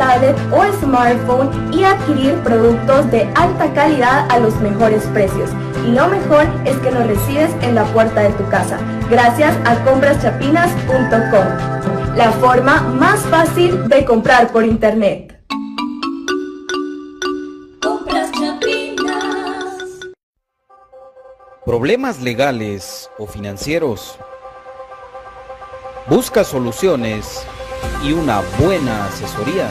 tablet o smartphone y adquirir productos de alta calidad a los mejores precios. Y lo mejor es que los recibes en la puerta de tu casa, gracias a compraschapinas.com, la forma más fácil de comprar por internet. Problemas legales o financieros Busca soluciones y una buena asesoría.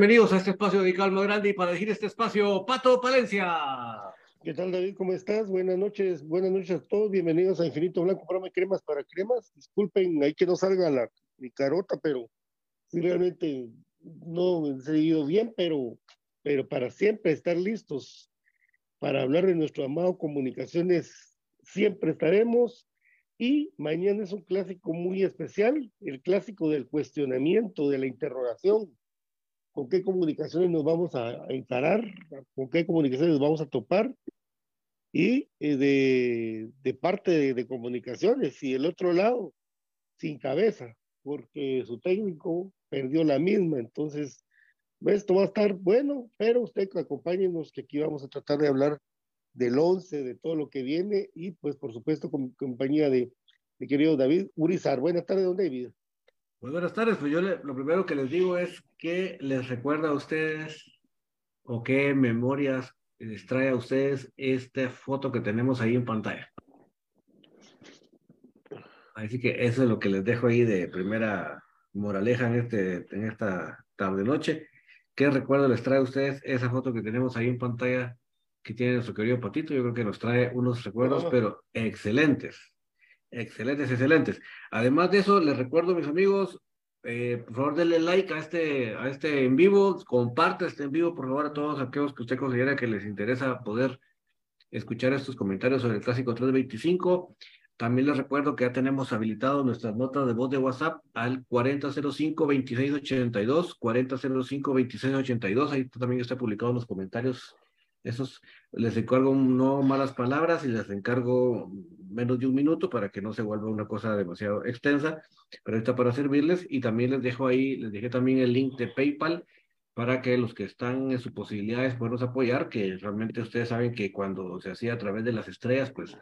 Bienvenidos a este espacio de Calma Grande y para elegir este espacio, Pato Palencia. ¿Qué tal, David? ¿Cómo estás? Buenas noches, buenas noches a todos, bienvenidos a Infinito Blanco, programa de cremas para cremas. Disculpen, ahí que no salga la mi carota, pero sí, realmente no he seguido bien, pero, pero para siempre estar listos para hablar de nuestro amado Comunicaciones, siempre estaremos. Y mañana es un clásico muy especial, el clásico del cuestionamiento, de la interrogación. ¿Con qué comunicaciones nos vamos a encarar? ¿Con qué comunicaciones nos vamos a topar? Y eh, de, parte de, de, comunicaciones y el otro lado, sin cabeza, porque su técnico perdió la misma. Entonces, esto va a estar bueno, pero usted acompáñenos que aquí vamos a tratar de hablar del 11, de todo lo que viene y pues por supuesto con compañía de mi querido David Urizar. Buenas tardes, don David. Muy buenas tardes, pues yo le, lo primero que les digo es que les recuerda a ustedes o qué memorias les trae a ustedes esta foto que tenemos ahí en pantalla. Así que eso es lo que les dejo ahí de primera moraleja en, este, en esta tarde noche. ¿Qué recuerdo les trae a ustedes esa foto que tenemos ahí en pantalla que tiene nuestro querido Patito, yo creo que nos trae unos recuerdos, pero excelentes, excelentes, excelentes. Además de eso, les recuerdo, mis amigos, eh, por favor denle like a este, a este en vivo, comparte este en vivo, por favor, a todos aquellos que usted considera que les interesa poder escuchar estos comentarios sobre el Clásico 325. También les recuerdo que ya tenemos habilitado nuestras notas de voz de WhatsApp al 4005-2682, 4005-2682, ahí también está publicado en los comentarios esos les encargo no malas palabras y les encargo menos de un minuto para que no se vuelva una cosa demasiado extensa, pero está para servirles y también les dejo ahí, les dejé también el link de PayPal para que los que están en sus posibilidades puedan apoyar, que realmente ustedes saben que cuando se hacía a través de las estrellas, pues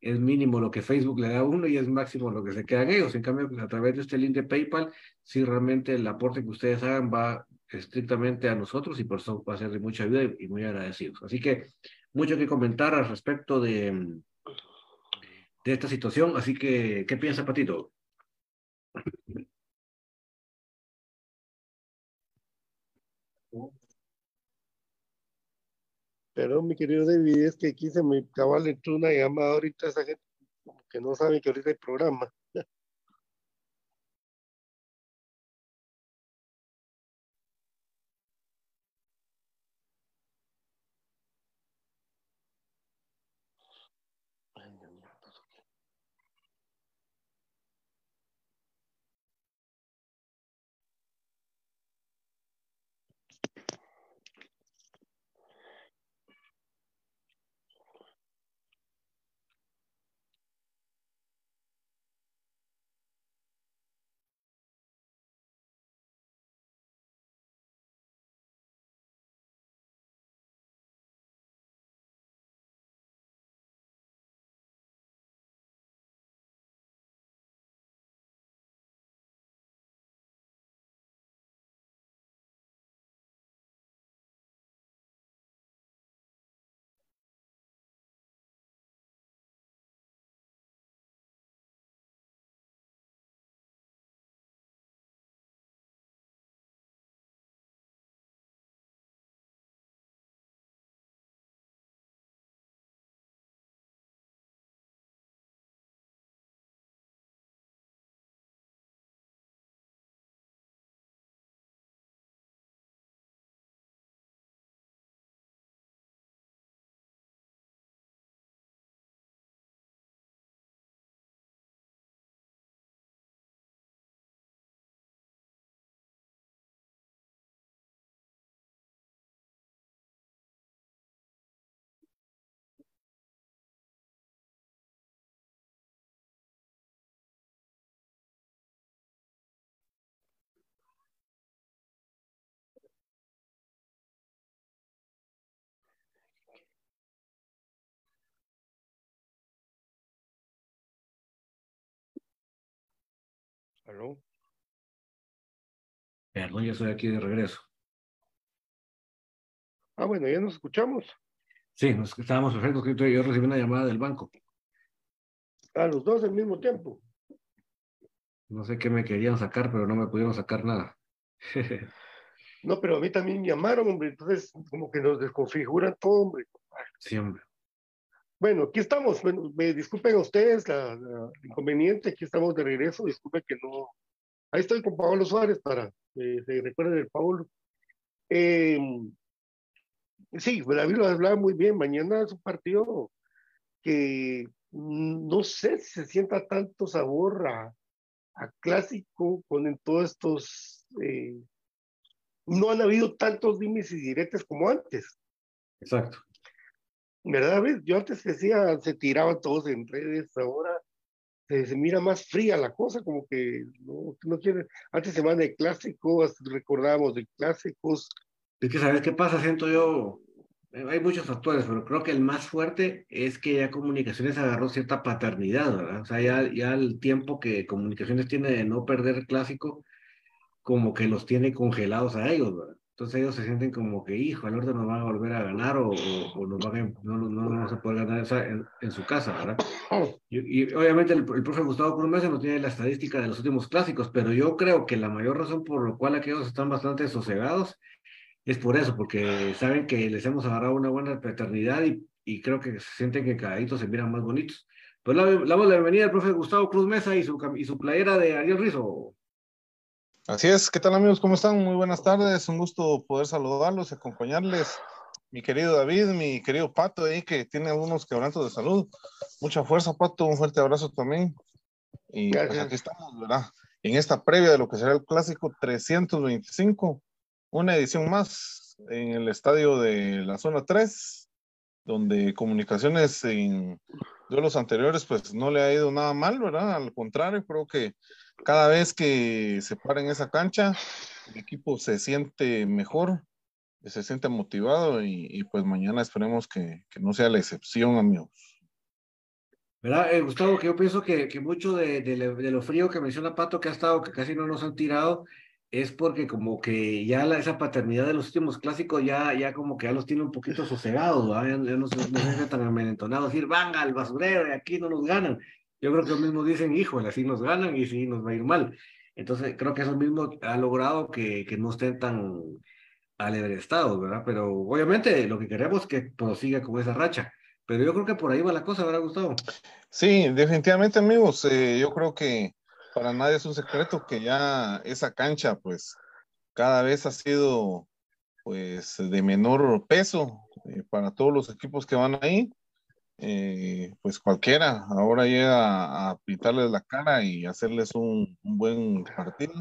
es mínimo lo que Facebook le da a uno y es máximo lo que se quedan ellos. En cambio, a través de este link de PayPal, si realmente el aporte que ustedes hagan va estrictamente a nosotros y por eso va a ser de mucha ayuda y, muy agradecidos. Así que mucho que comentar al respecto de, de esta situación. Así que, ¿qué piensa Patito? Perdón, mi querido David, es que aquí se me cabal entró una llamada ahorita esa gente que no sabe que ahorita hay programa. ¿Aló? Perdón, ya estoy aquí de regreso. Ah, bueno, ya nos escuchamos. Sí, nos estábamos perfectos. Yo recibí una llamada del banco. A los dos al mismo tiempo. No sé qué me querían sacar, pero no me pudieron sacar nada. No, pero a mí también llamaron, hombre, entonces como que nos desconfiguran todo, hombre. Sí, hombre. Bueno, aquí estamos. Me disculpen a ustedes la, el inconveniente, aquí estamos de regreso. Disculpen que no. Ahí estoy con Pablo Suárez para que se recuerden del Pablo. Eh, sí, David lo hablaba muy bien. Mañana es un partido que no sé si se sienta tanto sabor a, clásico con todos estos. eh, no han habido tantos dimes y diretes como antes. Exacto. ¿Verdad? ¿Ves? Yo antes decía, se tiraban todos en redes, ahora se, se mira más fría la cosa, como que no, no. Antes se van de clásicos, recordábamos de clásicos. Es que, ¿sabes qué pasa? Siento yo, eh, hay muchos factores, pero creo que el más fuerte es que ya Comunicaciones agarró cierta paternidad, ¿verdad? O sea, ya, ya el tiempo que Comunicaciones tiene de no perder clásico, como que los tiene congelados a ellos, ¿verdad? Entonces ellos se sienten como que, hijo, al orden nos van a volver a ganar o, o, o nos van a, no, no, vamos a poder ganar en, en su casa, ¿verdad? Y, y obviamente el, el profe Gustavo Cruz Mesa no tiene la estadística de los últimos clásicos, pero yo creo que la mayor razón por la cual aquellos están bastante sosegados es por eso, porque saben que les hemos agarrado una buena paternidad y, y creo que se sienten que cagaditos se miran más bonitos. Pues le damos la bienvenida al profe Gustavo Cruz Mesa y su, y su playera de Ariel Rizo. Así es, ¿qué tal amigos? ¿Cómo están? Muy buenas tardes, un gusto poder saludarlos, acompañarles. Mi querido David, mi querido Pato ahí que tiene algunos quebrantos de salud. Mucha fuerza, Pato, un fuerte abrazo también. Y pues aquí estamos, ¿verdad? En esta previa de lo que será el clásico 325, una edición más en el estadio de la zona 3, donde comunicaciones en duelos anteriores pues no le ha ido nada mal, ¿verdad? Al contrario, creo que cada vez que se para en esa cancha, el equipo se siente mejor, se siente motivado y, y pues mañana esperemos que, que no sea la excepción, amigos. ¿Verdad, eh, Gustavo? Que yo pienso que, que mucho de, de, de lo frío que menciona Pato, que ha estado, que casi no nos han tirado, es porque como que ya la, esa paternidad de los últimos clásicos ya, ya como que ya los tiene un poquito sosegados, ¿verdad? Ya, ya no, se, no se tan amenentonados, decir, venga al basurero y aquí no nos ganan. Yo creo que ellos mismos dicen, híjole, así nos ganan y sí nos va a ir mal. Entonces creo que eso mismo ha logrado que, que no estén tan alebrestados, ¿verdad? Pero obviamente lo que queremos es que prosiga con esa racha. Pero yo creo que por ahí va la cosa, ¿verdad, Gustavo? Sí, definitivamente, amigos. eh, yo creo que para nadie es un secreto que ya esa cancha, pues, cada vez ha sido, pues, de menor peso eh, para todos los equipos que van ahí. Eh, pues cualquiera ahora llega a, pintarles la cara y hacerles un, buen partido.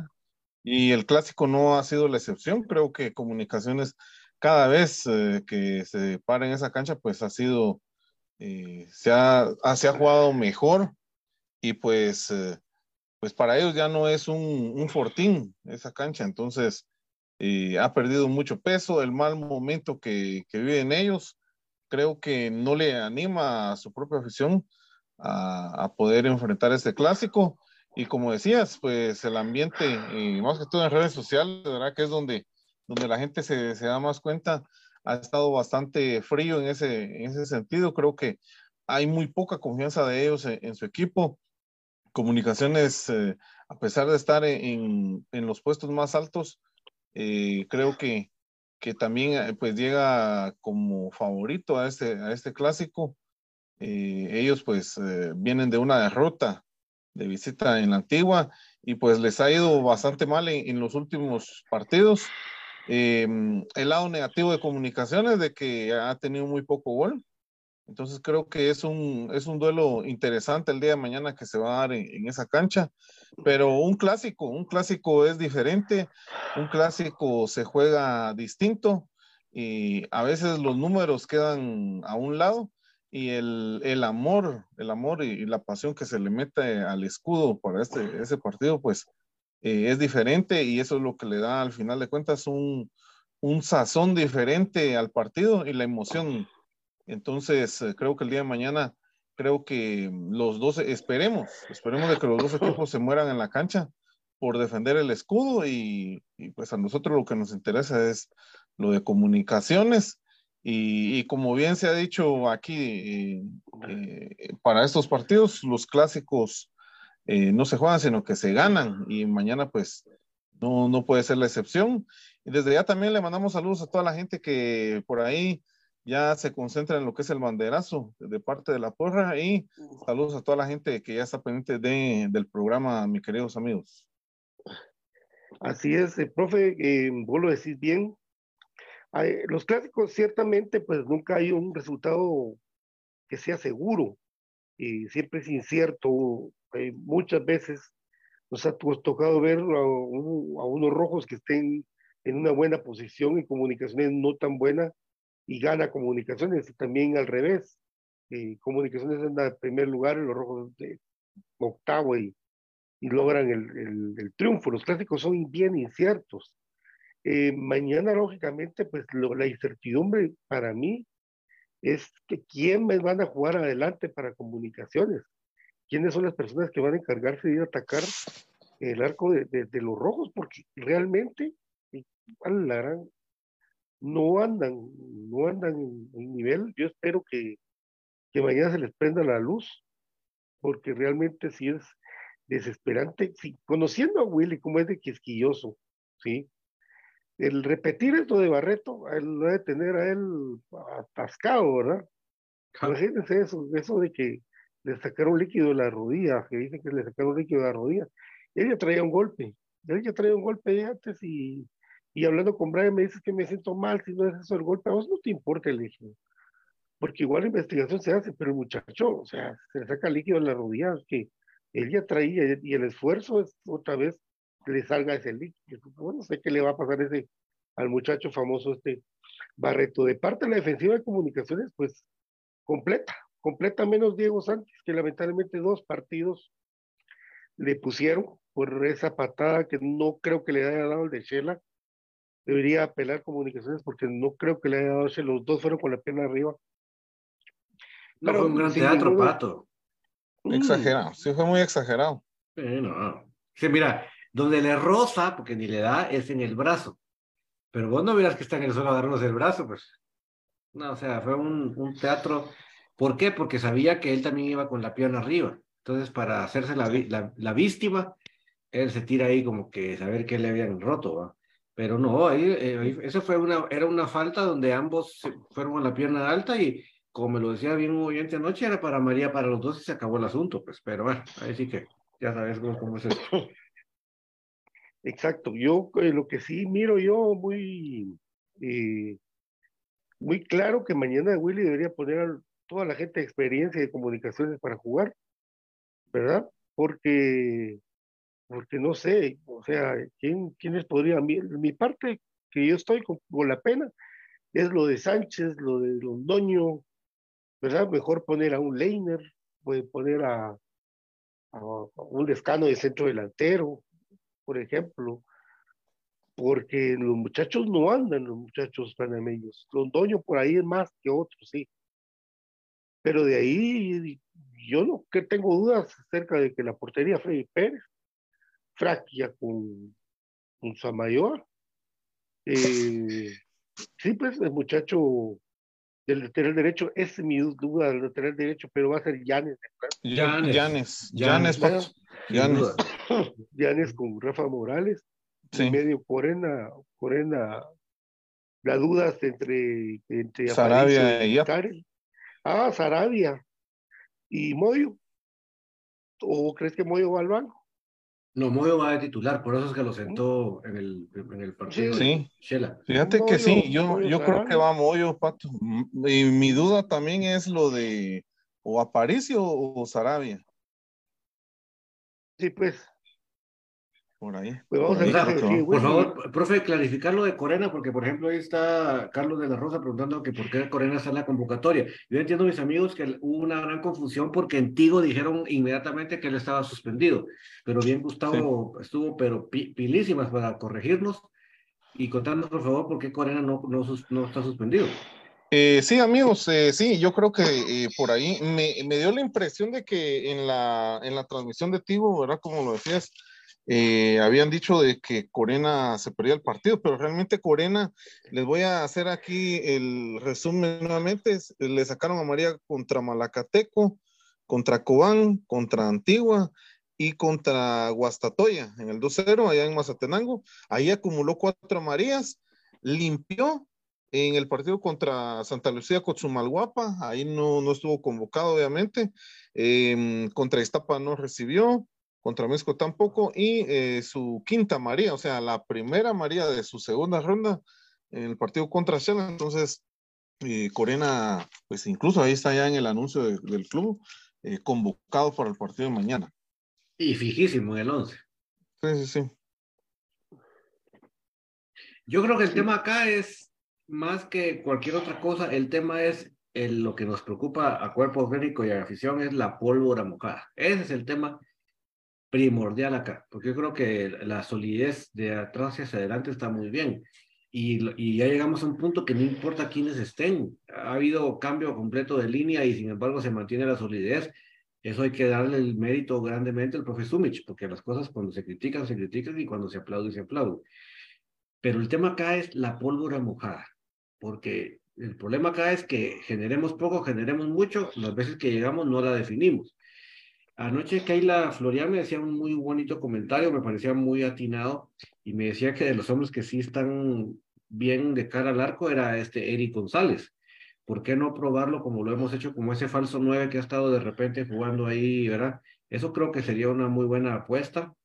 Y el clásico no ha sido la excepción. Creo que Comunicaciones, cada vez eh, que se para en esa cancha, pues ha sido eh, se, ha, ha- se ha jugado mejor y pues, eh, pues para ellos ya no es un, un fortín esa cancha, entonces ha perdido mucho peso, el mal momento que, que viven ellos, creo que no le anima a su propia afición a, a poder enfrentar este clásico y como decías, pues el ambiente, eh, más que todo en redes sociales, ¿verdad? Que es donde, donde la gente se, se da más cuenta ha estado bastante frío en ese, en ese sentido. Creo que hay muy poca confianza de ellos en, en su equipo. Comunicaciones, eh, a pesar de estar en, en los puestos más altos, eh, creo que, que también eh, pues llega como favorito a este, a este clásico. Eh, ellos pues eh, vienen de una derrota de visita en la antigua y pues les ha ido bastante mal en, los últimos partidos. Eh, el lado negativo de comunicaciones de que ha tenido muy poco gol. Entonces creo que es un, es un duelo interesante el día de mañana que se va a dar en, en esa cancha. Pero un clásico, un clásico es diferente, un clásico se juega distinto y a veces los números quedan a un lado y el, el amor, el amor y, y la pasión que se le mete al escudo para este, ese partido, pues eh, es diferente y eso es lo que le da al final de cuentas un, un sazón diferente al partido y la emoción. Entonces, eh, creo que el día de mañana, creo que los dos, esperemos, esperemos de que los dos equipos se mueran en la cancha por defender el escudo y, pues a nosotros lo que nos interesa es lo de comunicaciones. Y, como bien se ha dicho aquí, eh, eh, para estos partidos, los clásicos no se juegan, sino que se ganan. Y mañana, pues, no, no puede ser la excepción. Y desde ya también le mandamos saludos a toda la gente que por ahí ya se concentra en lo que es el banderazo de parte de la porra y saludos a toda la gente que ya está pendiente de, del programa, mis queridos amigos. Así es, eh, profe, eh, vos lo decís bien. los clásicos ciertamente pues nunca hay un resultado que sea seguro y siempre es incierto. muchas veces nos ha tocado ver a, unos rojos que estén en una buena posición y comunicaciones no tan buena y gana comunicaciones también al revés. Eh, comunicaciones en el primer lugar los rojos de octavo y, y logran el, el, triunfo. Los clásicos son bien inciertos. Eh, mañana, lógicamente, pues la incertidumbre para mí es que quién me van a jugar adelante para comunicaciones. ¿Quiénes son las personas que van a encargarse de ir a atacar el arco de, de, los rojos? Porque realmente, no andan, no andan en, nivel. Yo espero que, que mañana se les prenda la luz, porque realmente sí es desesperante. Sí, conociendo a Willy como es de quisquilloso, ¿sí? El repetir esto de Barreto, él lo debe tener a él atascado, ¿verdad? Imagínense eso, eso de que le sacaron líquido de la rodilla, que dicen que le sacaron líquido de la rodilla. Él ya traía un golpe, él ya traía un golpe antes y, y hablando con Brian me dice que me siento mal si no es eso el golpe, a vos no te importa el líquido, porque igual la investigación se hace, pero el muchacho, o sea, se le saca líquido de la rodilla, que él ya traía y el esfuerzo es otra vez que le salga ese líquido. Bueno, no sé qué le va a pasar ese, al muchacho famoso este Barreto. De parte de la defensiva de comunicaciones, pues completa, completa menos Diego Sánchez, que lamentablemente dos partidos le pusieron por esa patada que no creo que le haya dado el de Shela. Debería apelar comunicaciones porque no creo que le haya dado Los dos fueron con la pierna arriba. No fue un gran teatro, Pato. Exagerado, sí fue muy exagerado. Sí, no. Sí, mira, donde le roza, porque ni le da, es en el brazo. Pero vos no verás que está en el suelo agarrándose el brazo, pues. No, o sea, fue un, un, teatro. ¿Por qué? Porque sabía que él también iba con la pierna arriba. Entonces, para hacerse la, la, la víctima, él se tira ahí como que saber qué le habían roto, ¿va? Pero no, ahí, eh, eso fue una, era una falta donde ambos fueron a la pierna alta y como me lo decía bien un oyente anoche, era para María, para los dos y se acabó el asunto, pues, pero bueno, ahí sí que ya sabes cómo, es eso. Exacto, yo eh, lo que sí miro yo muy, eh, muy claro que mañana Willy debería poner a toda la gente de experiencia de comunicaciones para jugar, ¿verdad? Porque, porque no sé, o sea, ¿quién, quiénes podrían, mi, parte que yo estoy con, la pena es lo de Sánchez, lo de Londoño, ¿verdad? Mejor poner a un Leiner, puede poner a, un descano de centro delantero, por ejemplo, porque los muchachos no andan, los muchachos panameños. Londoño por ahí es más que otros, sí. Pero de ahí yo no que tengo dudas acerca de que la portería Freddy Pérez, Fraquia con, con Samayor. Eh, sí, pues el muchacho del lateral derecho, es mi duda del lateral derecho, pero va a ser Yanes. Yanes. Yanes. Yanes. Yanes con Rafa Morales. En medio Corena, Corena, la duda entre, entre Sarabia y Karen. Ah, Sarabia. ¿Y Moyo? ¿O crees que Moyo va al banco? No, Moyo va de titular, por eso es que lo sentó en el, en el partido. Sí, fíjate que sí, yo, yo creo que va Moyo, Pato. Y mi duda también es lo de o Aparicio o Sarabia. Sí, pues. Por ahí. Pues por favor, profe, clarificar lo de Corena, porque por ejemplo ahí está Carlos de la Rosa preguntando que por qué Corena está en la convocatoria. Yo entiendo, mis amigos, que hubo una gran confusión porque en Tigo dijeron inmediatamente que él estaba suspendido. Pero bien, Gustavo estuvo, pero pilísimas para corregirnos y contarnos, por favor, por qué Corena no, no, no está suspendido. Eh, sí, amigos, eh, sí, yo creo que eh, por ahí me, me, dio la impresión de que en la, en la transmisión de Tigo, ¿verdad? Como lo decías, eh, habían dicho de que Corena se perdía el partido, pero realmente Corena, les voy a hacer aquí el resumen nuevamente, le sacaron a María contra Malacateco, contra Cobán, contra Antigua, y contra Guastatoya en el 2-0 allá en Mazatenango. Ahí acumuló cuatro Marías, limpió en el partido contra Santa Lucía Cotzumalguapa, ahí no, no estuvo convocado obviamente, em, contra Iztapa no recibió, contra México tampoco, y eh, su quinta María, o sea, la primera María de su segunda ronda en el partido contra Shell, entonces eh, Corena, pues incluso ahí está ya en el anuncio del club, eh, convocado para el partido de mañana. Y fijísimo en el 11. Sí, sí, sí. Yo creo que el tema acá es más que cualquier otra cosa, el tema es el, lo que nos preocupa a cuerpo técnico y a afición es la pólvora mojada. Ese es el tema primordial acá, porque yo creo que la solidez de atrás hacia adelante está muy bien. Y, ya llegamos a un punto que no importa quiénes estén. Ha habido cambio completo de línea y sin embargo se mantiene la solidez. Eso hay que darle el mérito grandemente al profe Sumich, porque las cosas cuando se critican, se critican y cuando se aplauden, se aplauden. Pero el tema acá es la pólvora mojada, porque el problema acá es que generemos poco, generemos mucho, las veces que llegamos no la definimos. Anoche Keila Florian me decía un muy bonito comentario, me parecía muy atinado, y me decía que de los hombres que sí están bien de cara al arco era este Eric González. ¿Por qué no probarlo como lo hemos hecho, como ese falso 9 que ha estado de repente jugando ahí, ¿verdad? Eso creo que sería una muy buena apuesta.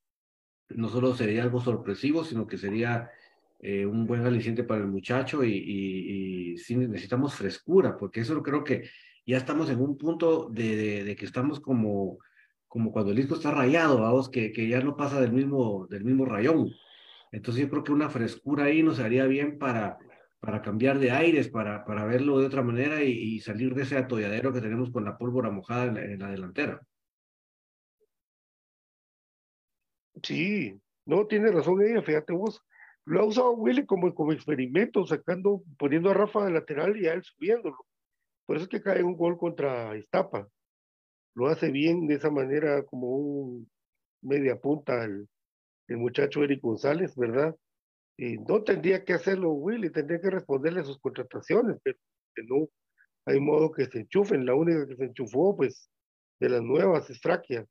No solo sería algo sorpresivo, sino que sería eh, un buen aliciente para el muchacho y, y, sí necesitamos frescura, porque eso creo que ya estamos en un punto de que estamos como como cuando el disco está rayado, vamos, que, que ya no pasa del mismo, del mismo rayón. Entonces yo creo que una frescura ahí nos haría bien para, para cambiar de aires, para, para verlo de otra manera y, salir de ese atolladero que tenemos con la pólvora mojada en la, en la delantera. Sí, no, tiene razón ella, fíjate vos. Lo ha usado Willy como, como experimento, sacando, poniendo a Rafa de lateral y a él subiéndolo. Por eso es que cae un gol contra Iztapa lo hace bien de esa manera como un media punta el, el muchacho Eric González, ¿verdad? Y no tendría que hacerlo Willy, tendría que responderle sus contrataciones, pero no hay modo que se enchufen. La única que se enchufó, pues, de las nuevas es Fraquia,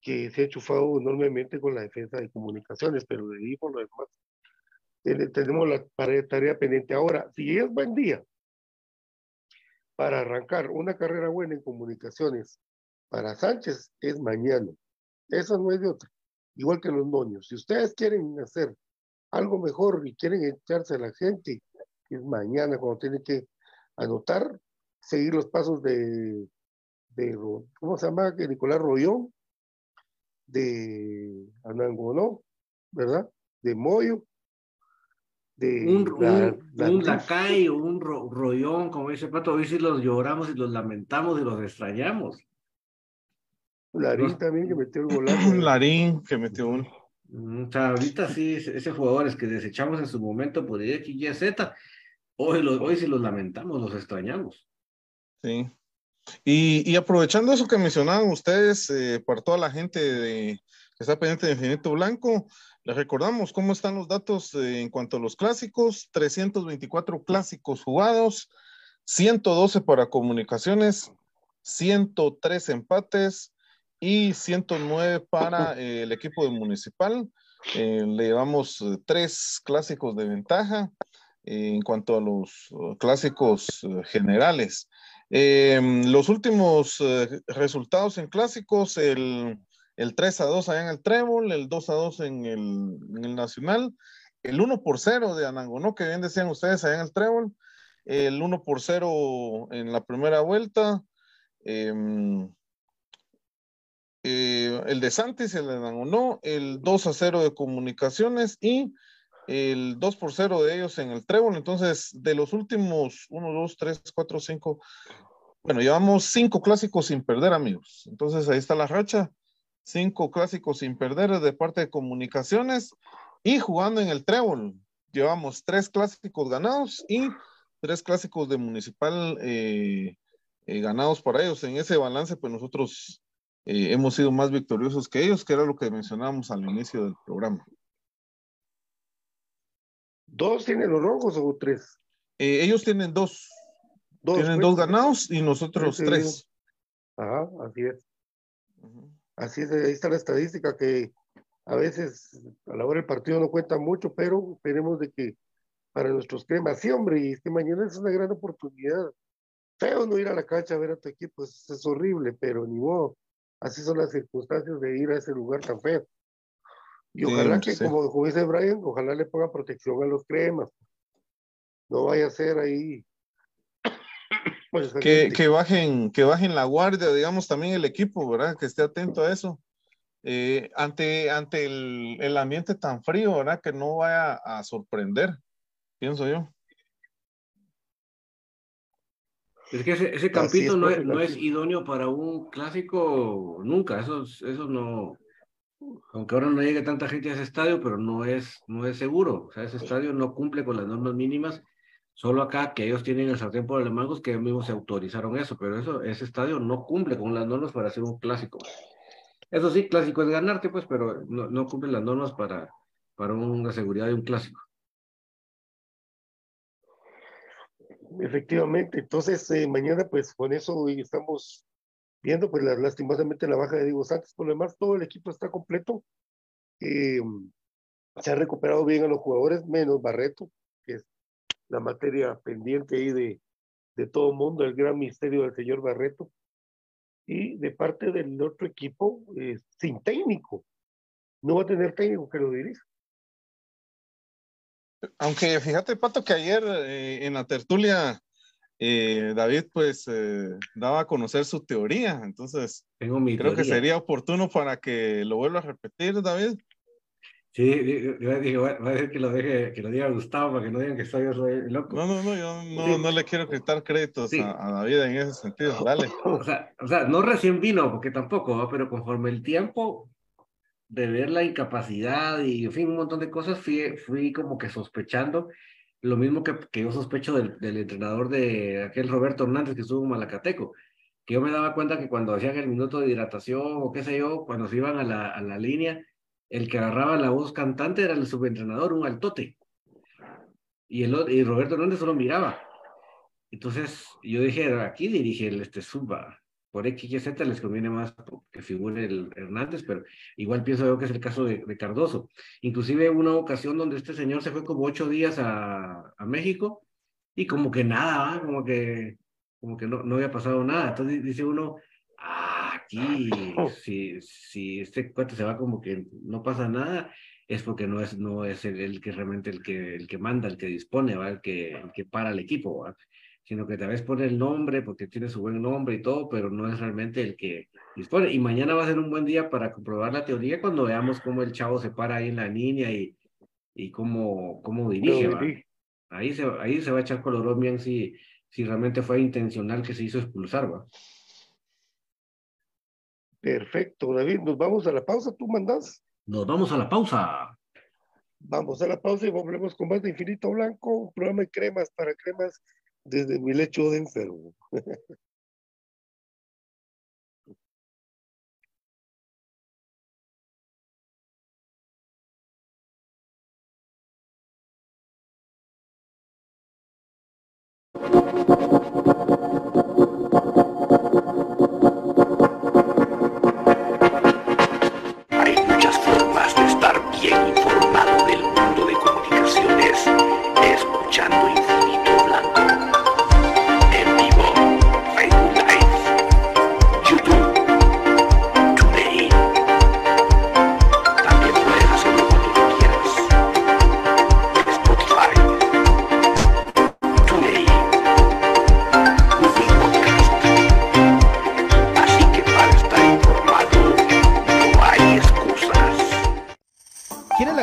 que se ha enchufado enormemente con la defensa de comunicaciones, pero de ahí por lo demás, tenemos la tarea pendiente. Ahora, si es buen día para arrancar una carrera buena en comunicaciones para Sánchez es mañana. Eso no es de otra. Igual que los noños. Si ustedes quieren hacer algo mejor y quieren echarse a la gente, es mañana cuando tienen que anotar, seguir los pasos de, de ¿cómo se llama? Que Nicolás Rollón, de Anangonó, ¿verdad? De Moyo, de un, la, un, la un lacay o un ro, rollón, como dice Pato, hoy sí los lloramos y los lamentamos y los extrañamos. Larín también que metió el golazo. Larín que metió uno. O sea, ahorita sí, ese jugadores que desechamos en su momento por X, Y, Z, hoy, los, hoy sí los lamentamos, los extrañamos. Sí. Y, y aprovechando eso que mencionaban ustedes, eh, para toda la gente de, que está pendiente de Infinito Blanco, les recordamos cómo están los datos eh, en cuanto a los clásicos, 324 clásicos jugados, 112 para comunicaciones, 103 empates, y 109 para eh, el equipo de Municipal. Eh, le llevamos eh, tres clásicos de ventaja eh, en cuanto a los uh, clásicos generales. Em, los últimos resultados en clásicos, el, el, 3 a 2 allá en el Trébol, el 2 a 2 en el, en el Nacional, el 1 por 0 de Anangonó, que bien decían ustedes allá en el Trébol, el 1 por 0 en la primera vuelta. Eh, eh, el de Santis, el de Nangonó, el 2 a 0 de Comunicaciones y el 2 por 0 de ellos en el Trébol. Entonces, de los últimos 1, 2, 3, 4, 5, bueno, llevamos cinco clásicos sin perder, amigos. Entonces, ahí está la racha. Cinco clásicos sin perder de parte de Comunicaciones y jugando en el Trébol. Llevamos tres clásicos ganados y tres clásicos de Municipal eh, eh, ganados para ellos. En ese balance, pues nosotros eh, hemos sido más victoriosos que ellos, que era lo que mencionábamos al inicio del programa. ¿Dos tienen los rojos o tres? Eh, ellos tienen dos. dos tienen pues, dos ganados y nosotros tres. Ajá, así es. Uh -huh. Así es, ahí está la estadística que a veces a la hora del partido no cuenta mucho, pero esperemos de que para nuestros cremas, sí hombre, y es que mañana es una gran oportunidad. Feo no ir a la cancha a ver a tu equipo, es, es horrible, pero ni modo. Así son las circunstancias de ir a ese lugar tan feo. Y ojalá que, como, como, dice Brian, ojalá le ponga protección a los cremas. No vaya a ser ahí. Pues, que, que, bajen, que bajen la guardia, digamos, también el equipo, ¿verdad? Que esté atento a eso. Eh, ante ante el, el, ambiente tan frío, ¿verdad? Que no vaya a sorprender, pienso yo. Es que ese, ese campito no, es, no es idóneo para un clásico nunca, eso, eso no, aunque ahora no llegue tanta gente a ese estadio, pero no es, no es seguro. O sea, ese estadio no cumple con las normas mínimas. Solo acá que ellos tienen el sartén por mango, que ellos mismos se autorizaron eso, pero eso, ese estadio no cumple con las normas para hacer un clásico. Eso sí, clásico es ganarte, pues, pero no, no cumple las normas para, para una seguridad de un clásico. Efectivamente, entonces eh, mañana pues con eso estamos viendo pues la, lastimosamente la baja de Diego Santos, por lo demás todo el equipo está completo. Eh, se ha recuperado bien a los jugadores, menos Barreto, que es la materia pendiente ahí de, de todo mundo, el gran misterio del señor Barreto. Y de parte del otro equipo, eh, sin técnico. No va a tener técnico que lo dirija. Aunque fíjate, Pato, que ayer eh, en la tertulia eh, David pues eh, daba a conocer su teoría, entonces Tengo mi creo que sería oportuno para que lo vuelva a repetir, David. Sí, digo, va a decir que lo, deje, que lo diga Gustavo para que no digan que soy yo soy loco. No, no, no, yo no, no le quiero quitar créditos a, a, David en ese sentido, dale. O sea, o sea, no recién vino, porque tampoco, pero conforme el tiempo de ver la incapacidad y, en fin, un montón de cosas, fui, fui como que sospechando lo mismo que, que yo sospecho del, del, entrenador de aquel Roberto Hernández que estuvo en Malacateco, que yo me daba cuenta que cuando hacían el minuto de hidratación o qué sé yo, cuando se iban a la, a la línea, el que agarraba la voz cantante era el subentrenador, un altote. Y, el, y Roberto Hernández solo miraba. Entonces yo dije, aquí dirige el este Zumba por X y Z les conviene más que figure el Hernández, pero igual pienso yo que es el caso de, de Cardoso. Inclusive una ocasión donde este señor se fue como ocho días a, a México y como que nada, ¿ah? como que, como que no, no había pasado nada. Entonces dice uno, ah, aquí, si, si este cuate se va como que no pasa nada, es porque no es, no es el, el que realmente el que, el que manda, el que dispone, ¿va? El, que, el que para el equipo. ¿va? Sino que tal vez pone el nombre porque tiene su buen nombre y todo, pero no es realmente el que dispone. Y mañana va a ser un buen día para comprobar la teoría cuando veamos cómo el chavo se para ahí en la línea y, y cómo, cómo dirige. Ahí, se, ahí se va a echar colorón bien si, si realmente fue intencional que se hizo expulsar. ¿va? Perfecto, David, nos vamos a la pausa, ¿tú mandas? Nos vamos a la pausa. Vamos a la pausa y volvemos con más de Infinito Blanco, un programa de cremas para cremas desde mi lecho de enfermo. Hay muchas formas de estar bien informado del mundo de comunicaciones, escuchando Infinito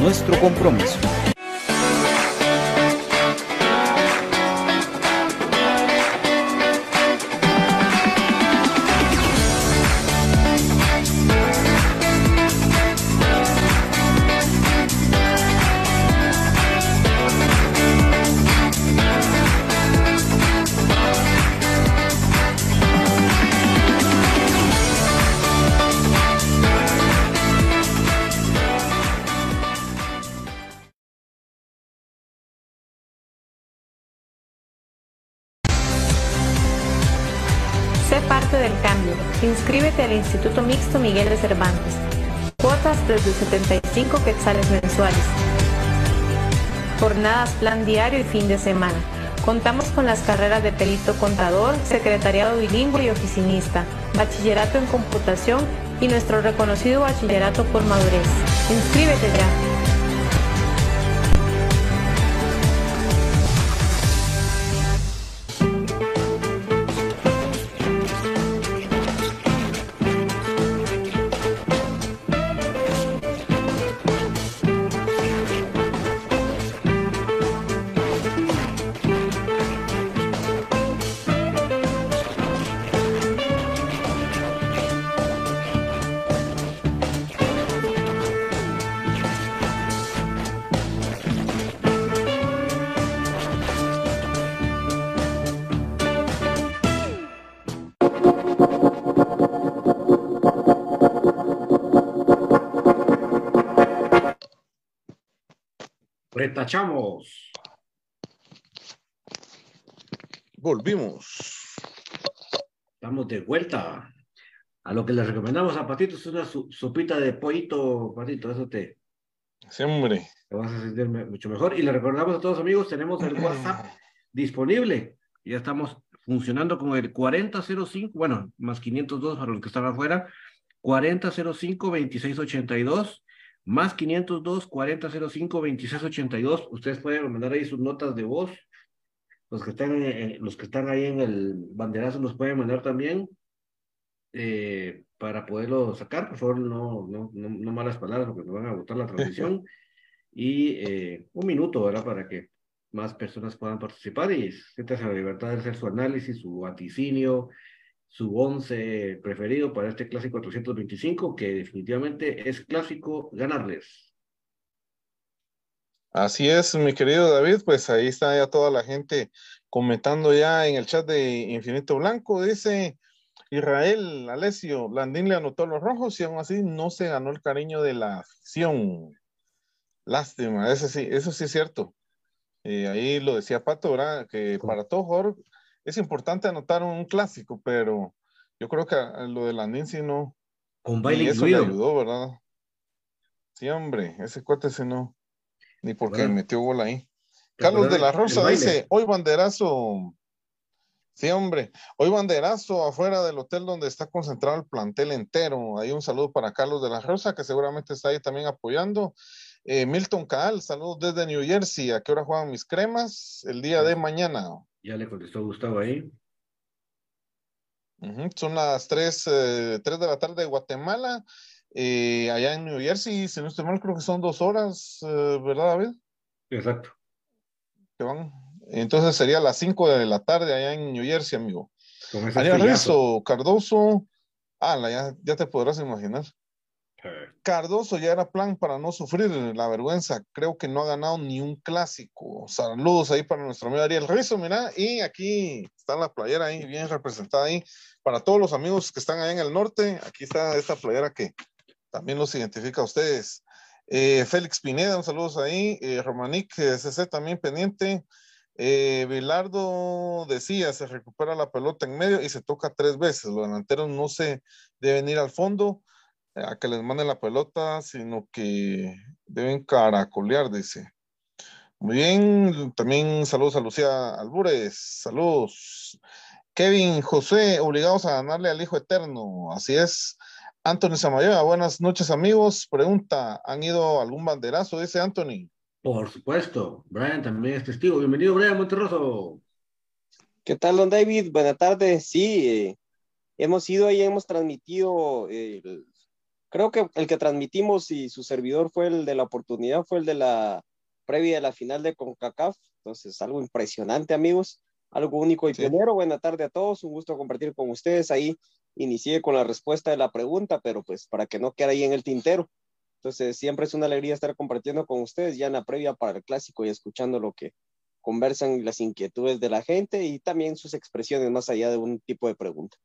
nuestro compromiso. Miguel de Cervantes. Cuotas desde 75 quetzales mensuales. Jornadas, plan diario y fin de semana. Contamos con las carreras de perito contador, secretariado bilingüe y oficinista, bachillerato en computación y nuestro reconocido bachillerato por madurez. Inscríbete ya. Retachamos. Volvimos. Estamos de vuelta. A lo que les recomendamos a Patito es una su- sopita de pollito, Patito, eso te, Sí, hombre. te vas a sentir mucho mejor. Y le recordamos a todos amigos, tenemos el WhatsApp disponible. Ya estamos funcionando con el 4005, bueno, más 502 para los que están afuera, 4005-2682, más 502 4005-2682. Ustedes pueden mandar ahí sus notas de voz. Los que están, eh, los que están ahí en el banderazo nos pueden mandar también eh, para poderlo sacar. Por favor, no, no, no, no malas palabras porque nos van a botar la transmisión. y eh, un minuto, ¿verdad? Para que más personas puedan participar y siéntase la libertad de hacer su análisis, su vaticinio, su once preferido para este clásico 425, que definitivamente es clásico ganarles. Así es, mi querido David, pues ahí está ya toda la gente comentando ya en el chat de Infinito Blanco. Dice Israel Alessio, Landín le anotó los rojos y aún así no se ganó el cariño de la afición. Lástima, eso sí, eso sí es cierto. Eh, ahí lo decía Pato, ¿verdad? Que para todo jugador es importante anotar un clásico, pero yo creo que lo de Landín sí no. Con baile Ni eso le ayudó, ¿verdad? Sí, hombre, ese cuate sí no. Ni porque Bueno. metió gol ahí. ¿Te Carlos de la Rosa dice, hoy banderazo. Sí, hombre, hoy banderazo afuera del hotel donde está concentrado el plantel entero. Ahí un saludo para Carlos de la Rosa, que seguramente está ahí también apoyando. Eh, Milton Caal, saludos desde New Jersey. ¿A qué hora juegan mis cremas? El día de mañana. Ya le contestó Gustavo ahí. Son las 3, de la tarde de Guatemala. Eh, allá en New Jersey, si no estoy mal, creo que son dos horas, eh, ¿verdad, David? Exacto. Que van. Entonces sería las 5 de la tarde allá en New Jersey, amigo. Ariel Cardoso. Ah, ya, ya te podrás imaginar. Cardoso ya era plan para no sufrir la vergüenza. Creo que no ha ganado ni un clásico. Saludos ahí para nuestro amigo Ariel Rizzo, mira. Y aquí está la playera ahí, bien representada ahí. Para todos los amigos que están allá en el norte, aquí está esta playera que también los identifica a ustedes. Eh, Félix Pineda, un saludos ahí. Eh, Romanic eh, CC también pendiente. Eh, Bilardo decía, se recupera la pelota en medio y se toca tres veces. Los delanteros no se deben ir al fondo a que les manden la pelota, sino que deben caracolear, dice. Muy bien, también saludos a Lucía Albures, saludos. Kevin José, obligados a ganarle al Hijo Eterno, así es. Anthony Samayoa, buenas noches amigos. Pregunta, ¿han ido algún banderazo? Dice Anthony. Por supuesto. Brian también es testigo. Bienvenido, Brian Monterroso. ¿Qué tal, don David? Buenas tardes. Sí, eh, hemos ido ahí, hemos transmitido, eh, el- creo que el que transmitimos y su servidor fue el de la oportunidad, fue el de la previa de la final de CONCACAF. Entonces, algo impresionante, amigos, algo único y Sí. pionero. Buenas tardes a todos, un gusto compartir con ustedes. Ahí inicié con la respuesta de la pregunta, pero pues para que no quede ahí en el tintero. Entonces, siempre es una alegría estar compartiendo con ustedes ya en la previa para el clásico y escuchando lo que conversan las inquietudes de la gente y también sus expresiones más allá de un tipo de pregunta.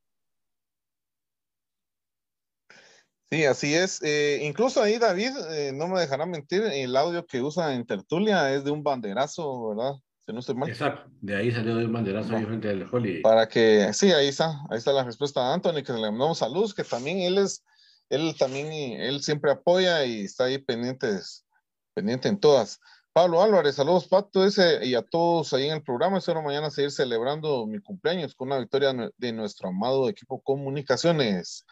Sí, así es. Eh, incluso ahí David, eh, no me dejará mentir, el audio que usa en Tertulia es de un banderazo, ¿verdad? Si no estoy mal. Exacto. De ahí salió el banderazo ahí frente al Holiday. Para que, sí, ahí está, ahí está la respuesta de Anthony, que le mandamos saludos, que también él es, él también, él siempre apoya y está ahí pendientes, pendiente en todas. Pablo Álvarez, saludos Pato, ese y a todos ahí en el programa. Espero mañana seguir celebrando mi cumpleaños con una victoria de nuestro amado equipo Comunicaciones.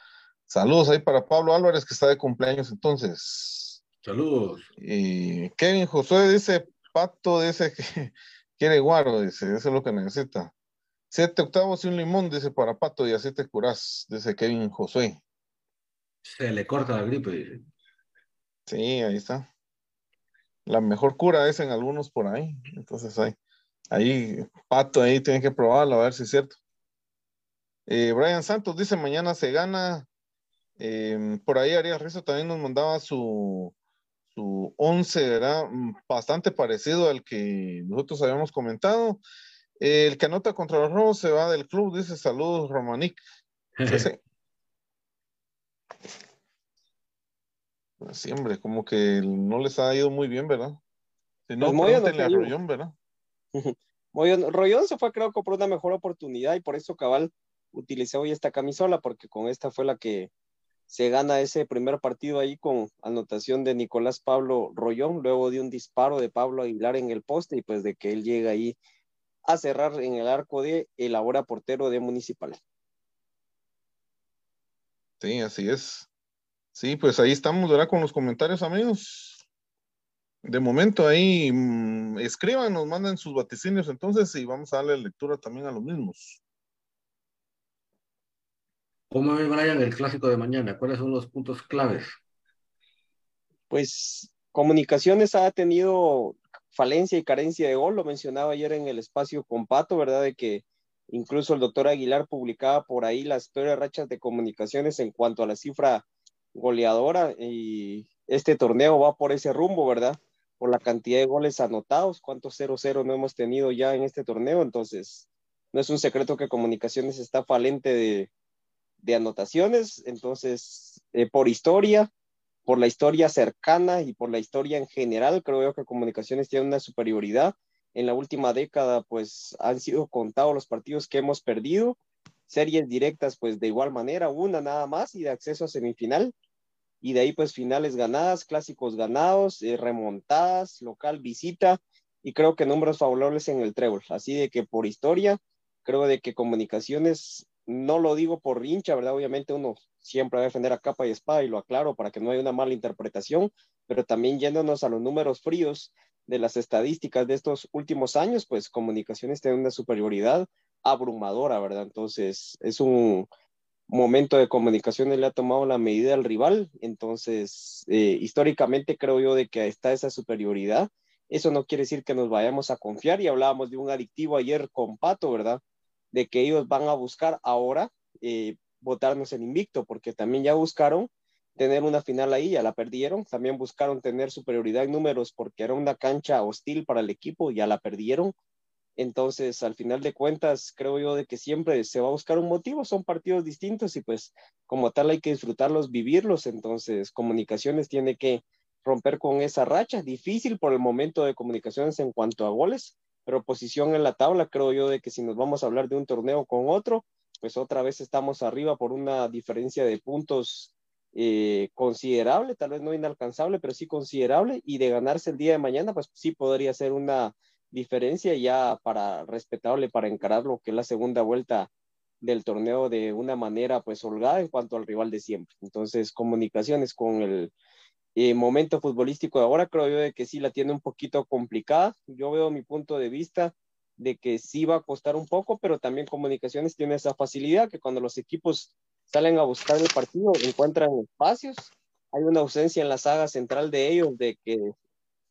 Saludos ahí para Pablo Álvarez, que está de cumpleaños entonces. Saludos. Y Kevin Josué dice, Pato dice que quiere guaro, dice, eso es lo que necesita. Siete octavos y un limón, dice para Pato, y así te curás, dice Kevin Josué. Se le corta la gripe, dice. Sí, ahí está. La mejor cura es en algunos por ahí. Entonces ahí, ahí Pato ahí tiene que probarlo a ver si es cierto. Eh, Brian Santos dice mañana se gana. Eh, por ahí Ariel Rizzo también nos mandaba su, su 11, ¿verdad? Mm, Bastante parecido al que nosotros habíamos comentado. Eh, el que anota contra los robos se va del club, dice saludos Romanic. Sí, hombre, como que no les ha ido muy bien, ¿verdad? Si no, Pues a no digo. Rollón, ¿verdad? Mollón- Rollón se fue creo que por una mejor oportunidad y por eso Cabal utilicé hoy esta camisola porque con esta fue la que se gana ese primer partido ahí con anotación de Nicolás Pablo Rollón, luego de un disparo de Pablo Aguilar en el poste y pues de que él llega ahí a cerrar en el arco de el ahora portero de Municipal. Sí, así es. Sí, pues ahí estamos, ¿verdad? Con los comentarios, amigos. De momento ahí mm, escriban, nos manden sus vaticinios entonces y vamos a darle lectura también a los mismos. ¿Cómo ve Brian el clásico de mañana? ¿Cuáles son los puntos claves? pues Comunicaciones ha tenido falencia y carencia de gol, lo mencionaba ayer en el espacio con Pato, ¿verdad? De que incluso el doctor Aguilar publicaba por ahí las peores rachas de Comunicaciones en cuanto a la cifra goleadora y este torneo va por ese rumbo, ¿verdad? Por la cantidad de goles anotados, cuántos 0-0 no hemos tenido ya en este torneo, entonces no es un secreto que Comunicaciones está falente de, de anotaciones, entonces eh, por historia, por la historia cercana y por la historia en general, creo que Comunicaciones tiene una superioridad. En la última década, pues han sido contados los partidos que hemos perdido, series directas, pues de igual manera, una nada más y de acceso a semifinal. Y de ahí, pues finales ganadas, clásicos ganados, eh, remontadas, local, visita, y creo que números favorables en el trébol. Así de que por historia, creo de que Comunicaciones, no lo digo por hincha, ¿verdad? Obviamente uno siempre va a defender a capa y espada y lo aclaro para que no haya una mala interpretación, pero también yéndonos a los números fríos de las estadísticas de estos últimos años, pues Comunicaciones tiene una superioridad abrumadora, ¿verdad? Entonces es un momento de comunicaciones le ha tomado la medida al rival, entonces eh, históricamente creo yo de que está esa superioridad eso no quiere decir que nos vayamos a confiar y hablábamos de un adictivo ayer con Pato, ¿verdad? De que ellos van a buscar ahora eh, votarnos en invicto, porque también ya buscaron tener una final ahí, ya la perdieron, también buscaron tener superioridad en números porque era una cancha hostil para el equipo, ya la perdieron. Entonces, al final de cuentas, creo yo de que siempre se va a buscar un motivo, son partidos distintos y pues como tal hay que disfrutarlos, vivirlos. Entonces, comunicaciones tiene que romper con esa racha, difícil por el momento de comunicaciones en cuanto a goles, pero posición en la tabla, creo yo de que si nos vamos a hablar de un torneo con otro, pues otra vez estamos arriba por una diferencia de puntos eh, considerable, tal vez no inalcanzable, pero sí considerable, y de ganarse el día de mañana, pues sí podría ser una diferencia ya para respetable para encarar lo que es la segunda vuelta del torneo de una manera pues holgada en cuanto al rival de siempre. Entonces, comunicaciones con el eh, momento futbolístico de ahora, creo yo de que sí la tiene un poquito complicada. Yo veo mi punto de vista de que sí va a costar un poco, pero también comunicaciones tiene esa facilidad que cuando los equipos salen a buscar el partido, encuentran espacios. Hay una ausencia en la saga central de ellos, de que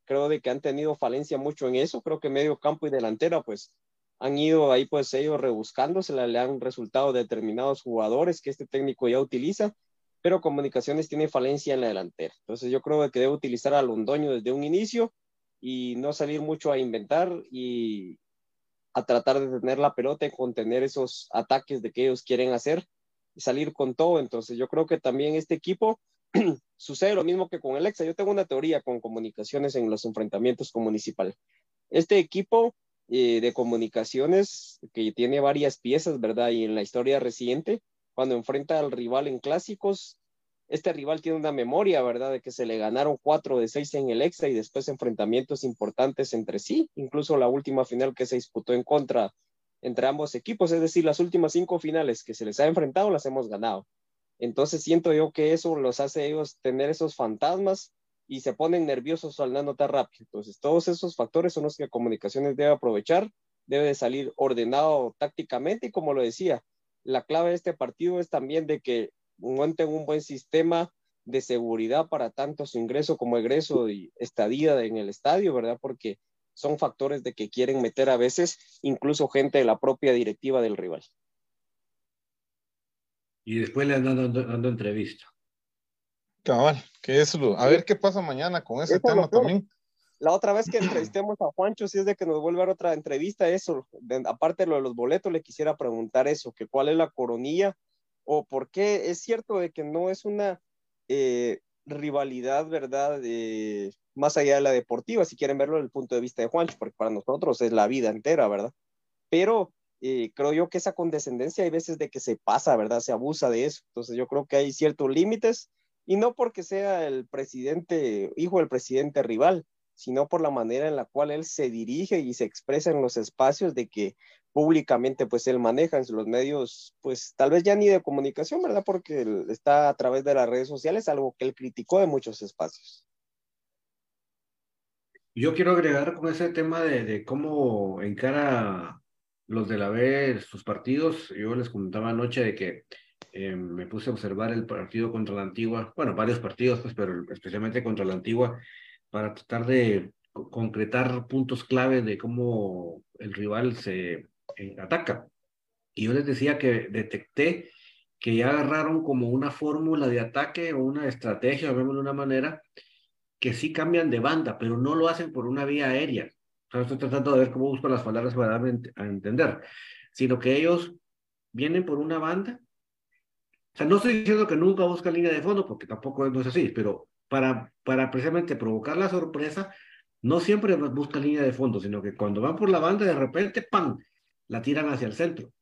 creo de que han tenido falencia mucho en eso. Creo que medio campo y delantera, pues han ido ahí, pues ellos rebuscándose, le han resultado determinados jugadores que este técnico ya utiliza, pero Comunicaciones tiene falencia en la delantera. Entonces yo creo que debe utilizar a Londoño desde un inicio y no salir mucho a inventar y a tratar de tener la pelota y contener esos ataques de que ellos quieren hacer salir con todo. Entonces yo creo que también este equipo sucede lo mismo que con el EXA. Yo tengo una teoría con comunicaciones en los enfrentamientos con municipal. Este equipo eh, de comunicaciones que tiene varias piezas, ¿verdad? Y en la historia reciente, cuando enfrenta al rival en clásicos, este rival tiene una memoria, ¿verdad? De que se le ganaron cuatro de seis en el EXA y después enfrentamientos importantes entre sí, incluso la última final que se disputó en contra entre ambos equipos, es decir, las últimas cinco finales que se les ha enfrentado las hemos ganado. Entonces siento yo que eso los hace ellos tener esos fantasmas y se ponen nerviosos al no tan rápido. Entonces todos esos factores son los que comunicaciones debe aprovechar, debe de salir ordenado tácticamente y como lo decía, la clave de este partido es también de que monten un buen sistema de seguridad para tanto su ingreso como egreso y estadía en el estadio, ¿verdad? Porque son factores de que quieren meter a veces incluso gente de la propia directiva del rival. Y después le andan dando, entrevista. Cabal, que es lo, a ver qué pasa mañana con ese tema también. La otra vez que entrevistemos a Juancho, si es de que nos vuelve a dar otra entrevista, eso, aparte de lo de los boletos, le quisiera preguntar eso, que cuál es la coronilla o por qué es cierto de que no es una eh, rivalidad, ¿verdad? De, más allá de la deportiva, si quieren verlo desde el punto de vista de Juancho, porque para nosotros es la vida entera, ¿verdad? Pero eh, creo yo que esa condescendencia hay veces de que se pasa, ¿verdad? Se abusa de eso. Entonces yo creo que hay ciertos límites y no porque sea el presidente, hijo del presidente rival, sino por la manera en la cual él se dirige y se expresa en los espacios de que públicamente pues él maneja en los medios, pues tal vez ya ni de comunicación, ¿verdad? Porque está a través de las redes sociales, algo que él criticó en muchos espacios. Yo quiero agregar con ese tema de, de cómo encara los de la B sus partidos. Yo les comentaba anoche de que eh, me puse a observar el partido contra la Antigua, bueno, varios partidos, pues, pero especialmente contra la Antigua, para tratar de concretar puntos clave de cómo el rival se eh, ataca. Y yo les decía que detecté que ya agarraron como una fórmula de ataque o una estrategia, vemos de una manera, que sí cambian de banda, pero no lo hacen por una vía aérea. O sea, estoy tratando de ver cómo busco las palabras para darme a entender, sino que ellos vienen por una banda. O sea, no estoy diciendo que nunca buscan línea de fondo, porque tampoco no es así, pero para, para precisamente provocar la sorpresa, no siempre buscan línea de fondo, sino que cuando van por la banda, de repente, ¡pam!, la tiran hacia el centro.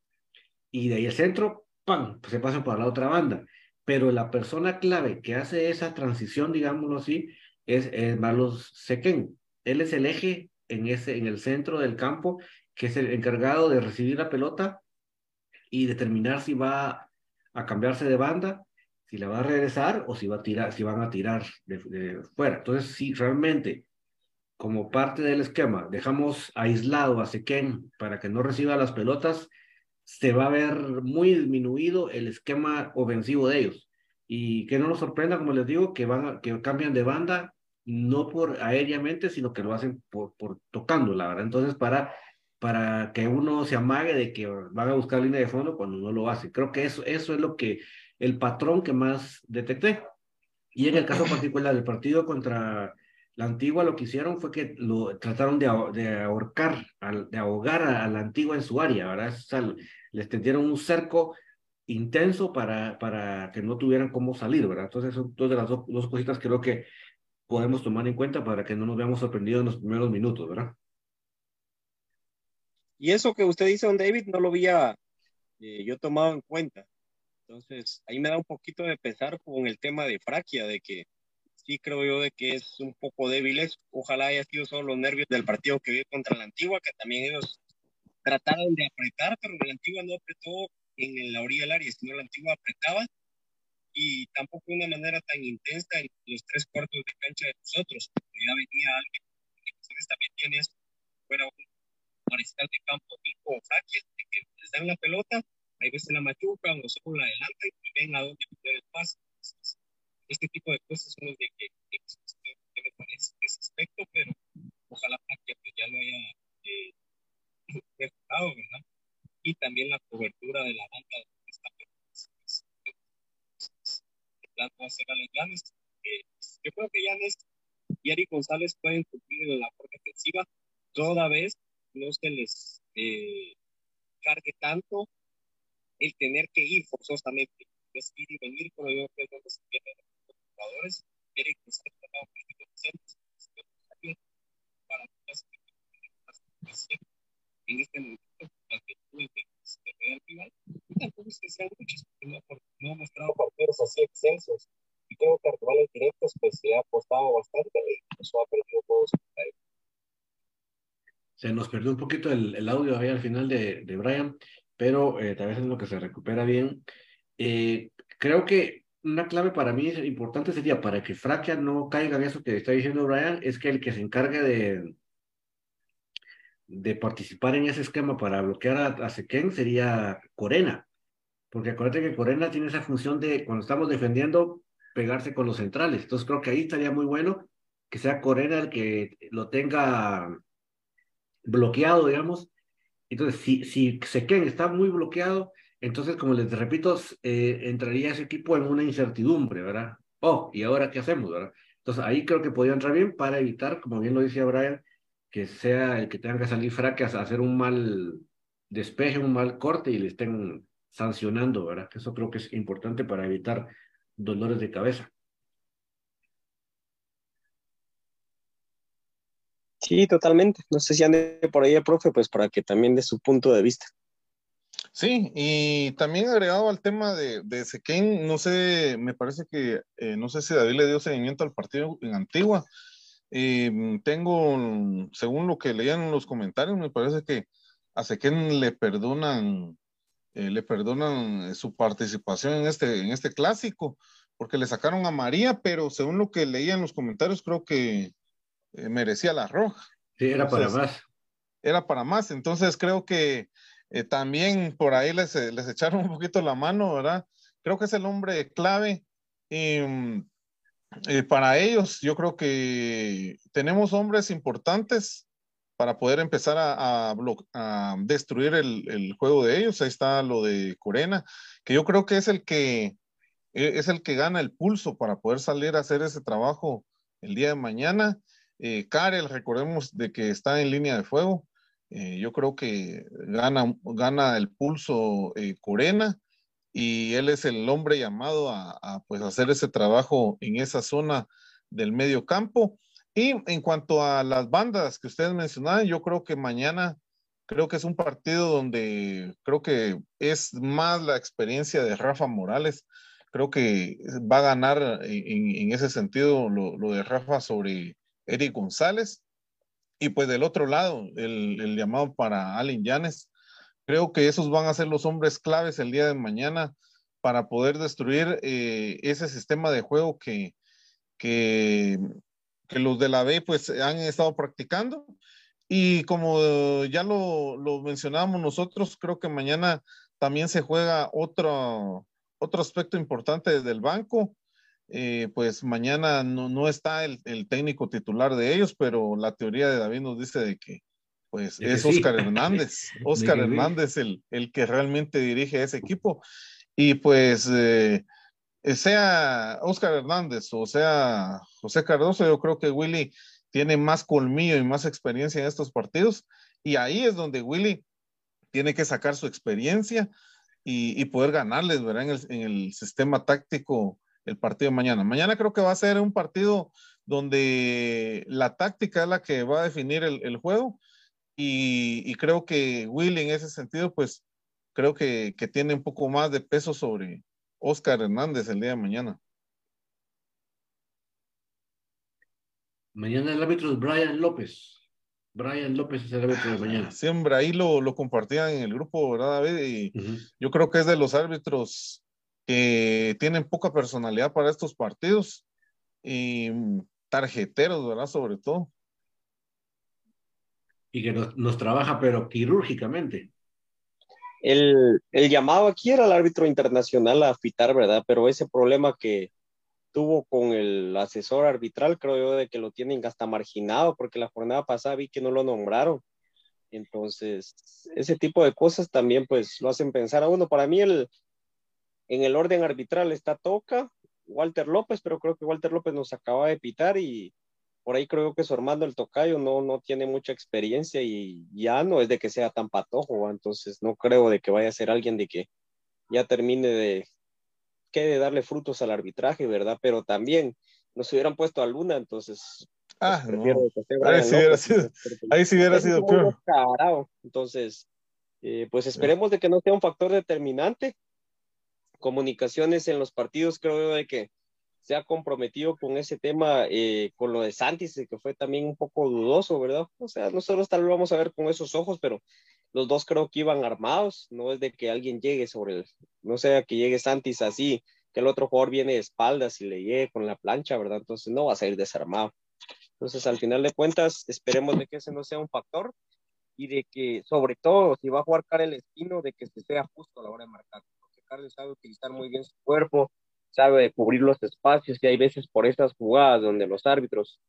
Y de ahí el centro, ¡pam!, se pasan para la otra banda. Pero la persona clave que hace esa transición, digámoslo así, es, es Marlos Sequen. Él es el eje en, ese, en el centro del campo, que es el encargado de recibir la pelota y determinar si va a cambiarse de banda, si la va a regresar o si, va a tirar, si van a tirar de, fuera. Entonces, si realmente como parte del esquema dejamos aislado a Sequén para que no reciba las pelotas, se va a ver muy disminuido el esquema ofensivo de ellos. Y que no nos sorprenda, como les digo, que, van que cambian de banda no por aéreamente, sino que lo hacen por, por tocándola, ¿verdad? Entonces, para, para que uno se amague de que van a buscar línea de fondo cuando no lo hace. Creo que eso, eso es lo que, el patrón que más detecté. Y en el caso particular del partido contra la antigua, lo que hicieron fue que lo trataron de, de ahorcar, de ahogar a, la antigua en su área, ¿verdad? O sea, les tendieron un cerco intenso para, para que no tuvieran cómo salir, ¿verdad? Entonces, son dos de las dos, dos cositas creo que podemos tomar en cuenta para que no nos veamos sorprendidos en los primeros minutos, ¿verdad? Y eso que usted dice, don David, no lo había eh, yo tomado en cuenta. Entonces, ahí me da un poquito de pesar con el tema de Fraquia, de que sí creo yo de que es un poco débil. Ojalá haya sido solo los nervios del partido que vi contra la Antigua, que también ellos trataron de apretar, pero la Antigua no apretó en la orilla del área, sino la Antigua apretaba y tampoco de una manera tan intensa en los tres cuartos de cancha de nosotros. Ya venía alguien que también tienes fuera un mariscal de campo tipo Fraquia, que les dan la pelota hay veces la machucan o solo la adelantan y ven a dónde poner el paso. este tipo de cosas son las de que, que, que, me parece ese aspecto, pero ojalá que ya lo haya eh, mejorado, ¿verdad? Y también la cobertura de la banda de esta plan va a ser a los yo creo que Llanes y Ari González pueden cumplir en la parte defensiva toda vez no se les eh, cargue tanto tener que ir forzosamente, es ir y venir, se los jugadores, para este que tuve que se vea al final, y tampoco es que sean muchos, porque no, mostrado partidos así y directos pues se ha apostado bastante y eso ha perdido todos se nos perdió un poquito el, el audio ahí al final de, de Brian pero eh, tal vez en lo que se recupera bien. Eh, creo que una clave para mí importante sería para que Fraquia no caiga en eso que está diciendo Brian, es que el que se encargue de, de participar en ese esquema para bloquear a, a Sequén sería Corena, porque acuérdate que Corena tiene esa función de, cuando estamos defendiendo, pegarse con los centrales. Entonces creo que ahí estaría muy bueno que sea Corena el que lo tenga bloqueado, digamos, entonces, si, si Sequén está muy bloqueado, entonces, como les repito, eh, entraría ese equipo en una incertidumbre, ¿verdad? Oh, ¿y ahora qué hacemos, verdad? Entonces, ahí creo que podría entrar bien para evitar, como bien lo decía Brian, que sea el que tenga que salir fracas a hacer un mal despeje, un mal corte y le estén sancionando, ¿verdad? Eso creo que es importante para evitar dolores de cabeza. Sí, totalmente. No sé si ande por ahí el profe, pues para que también dé su punto de vista. Sí, y también agregado al tema de, de Sequén, no sé, me parece que, eh, no sé si David le dio seguimiento al partido en Antigua. Eh, tengo, según lo que leían en los comentarios, me parece que a Sequén le perdonan, eh, le perdonan su participación en este, en este clásico, porque le sacaron a María, pero según lo que leía en los comentarios, creo que eh, merecía la roja. Sí, era para más. Era para más, entonces creo que eh, también por ahí les, eh, les echaron un poquito la mano, ¿verdad? Creo que es el hombre clave. Y, mm, para ellos, yo creo que tenemos hombres importantes para poder empezar a, a, destruir el, el, juego de ellos. Ahí está lo de Corena, que yo creo que es el que e, es el que gana el pulso para poder salir a hacer ese trabajo el día de mañana. Eh, Karel, recordemos de que está en línea de fuego. Eh, yo creo que gana, gana el pulso eh, Corena y él es el hombre llamado a, pues hacer ese trabajo en esa zona del medio campo. Y en cuanto a las bandas que ustedes mencionaban, yo creo que mañana creo que es un partido donde creo que es más la experiencia de Rafa Morales. Creo que va a ganar en, ese sentido lo, lo, de Rafa sobre, Eric González. Y pues del otro lado, el, llamado para Allen Yanes. Creo que esos van a ser los hombres claves el día de mañana para poder destruir eh, ese sistema de juego que, que, los de la B pues han estado practicando. Y como ya lo, lo mencionábamos nosotros, creo que mañana también se juega otro, otro aspecto importante del banco eh, pues mañana no, no está el, el, técnico titular de ellos, pero la teoría de David nos dice de que pues De que es sí. Oscar Hernández, Oscar que. Hernández el, el que realmente dirige ese equipo. Y pues eh, sea Oscar Hernández o sea José Cardoso, yo creo que Willy tiene más colmillo y más experiencia en estos partidos. Y ahí es donde Willy tiene que sacar su experiencia y, y poder ganarles, ¿verdad? En el, en el, sistema táctico el partido de mañana. Mañana creo que va a ser un partido donde la táctica es la que va a definir el, el juego y, y, creo que Willy en ese sentido, pues creo que, que tiene un poco más de peso sobre Oscar Hernández el día de mañana. Mañana el árbitro es Brian López. Brian López es el árbitro de mañana. Siempre ahí lo, lo compartían en el grupo, ¿verdad, David? Y uh -huh. yo creo que es de los árbitros que tienen poca personalidad para estos partidos y tarjeteros, ¿verdad? Sobre todo. Y que nos, nos trabaja, pero quirúrgicamente. El, el, llamado aquí era el árbitro internacional a fitar, ¿verdad? Pero ese problema que tuvo con el asesor arbitral, creo yo, de que lo tienen hasta marginado, porque la jornada pasada vi que no lo nombraron. Entonces, ese tipo de cosas también, pues, lo hacen pensar a uno. Para mí, el, en el orden arbitral está Toca, Walter López, pero creo que Walter López nos acaba de pitar y por ahí creo que su hermano el Tocayo no, no tiene mucha experiencia y ya no es de que sea tan patojo, entonces no creo de que vaya a ser alguien de que ya termine de que de darle frutos al arbitraje, ¿verdad? Pero también nos hubieran puesto a Luna, entonces ah, pues, no. ahí, sí hubiera sido, ahí sí hubiera sido peor. Entonces, eh, pues esperemos de que no sea un factor determinante. Comunicaciones en los partidos, creo yo, de que se ha comprometido con ese tema, eh, con lo de Santis, que fue también un poco dudoso, ¿verdad? O sea, nosotros tal vez vamos a ver con esos ojos, pero los dos creo que iban armados, no es de que alguien llegue sobre el, no sea que llegue Santis así, que el otro jugador viene de espaldas y le llegue con la plancha, ¿verdad? Entonces no va a salir desarmado. Entonces, al final de cuentas, esperemos de que ese no sea un factor y de que, sobre todo, si va a jugar Karel Espino, de que se sea justo a la hora de marcar, Karel sabe utilizar muy bien su cuerpo, sabe cubrir los espacios y hay veces por esas jugadas donde los árbitros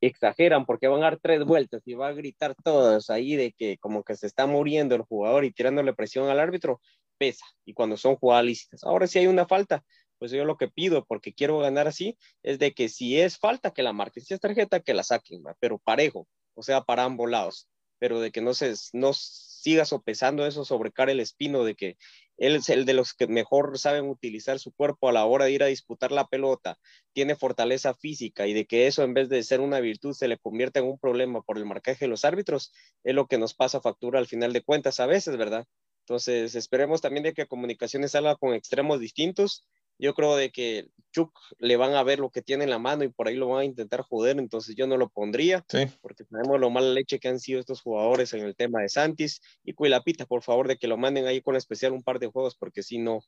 exageran porque van a dar tres vueltas y va a gritar todas ahí de que como que se está muriendo el jugador y tirándole presión al árbitro, pesa. Y cuando son jugadas lícitas. Ahora si hay una falta, pues yo lo que pido, porque quiero ganar así, es de que si es falta, que la marquen. Si es tarjeta, que la saquen, pero parejo, o sea, para ambos lados. Pero de que no se no siga sopesando eso sobre Karel Espino, de que él es el de los que mejor saben utilizar su cuerpo a la hora de ir a disputar la pelota, tiene fortaleza física y de que eso en vez de ser una virtud se le convierte en un problema por el marcaje de los árbitros, es lo que nos pasa factura al final de cuentas a veces, ¿verdad? Entonces esperemos también de que Comunicaciones salga con extremos distintos. Yo creo de que Chuck le van a ver lo que tiene en la mano y por ahí lo van a intentar joder, entonces yo no lo pondría, sí. porque sabemos lo mala leche que han sido estos jugadores en el tema de Santis y Cuilapita, por favor, de que lo manden ahí con especial un par de juegos, porque si no,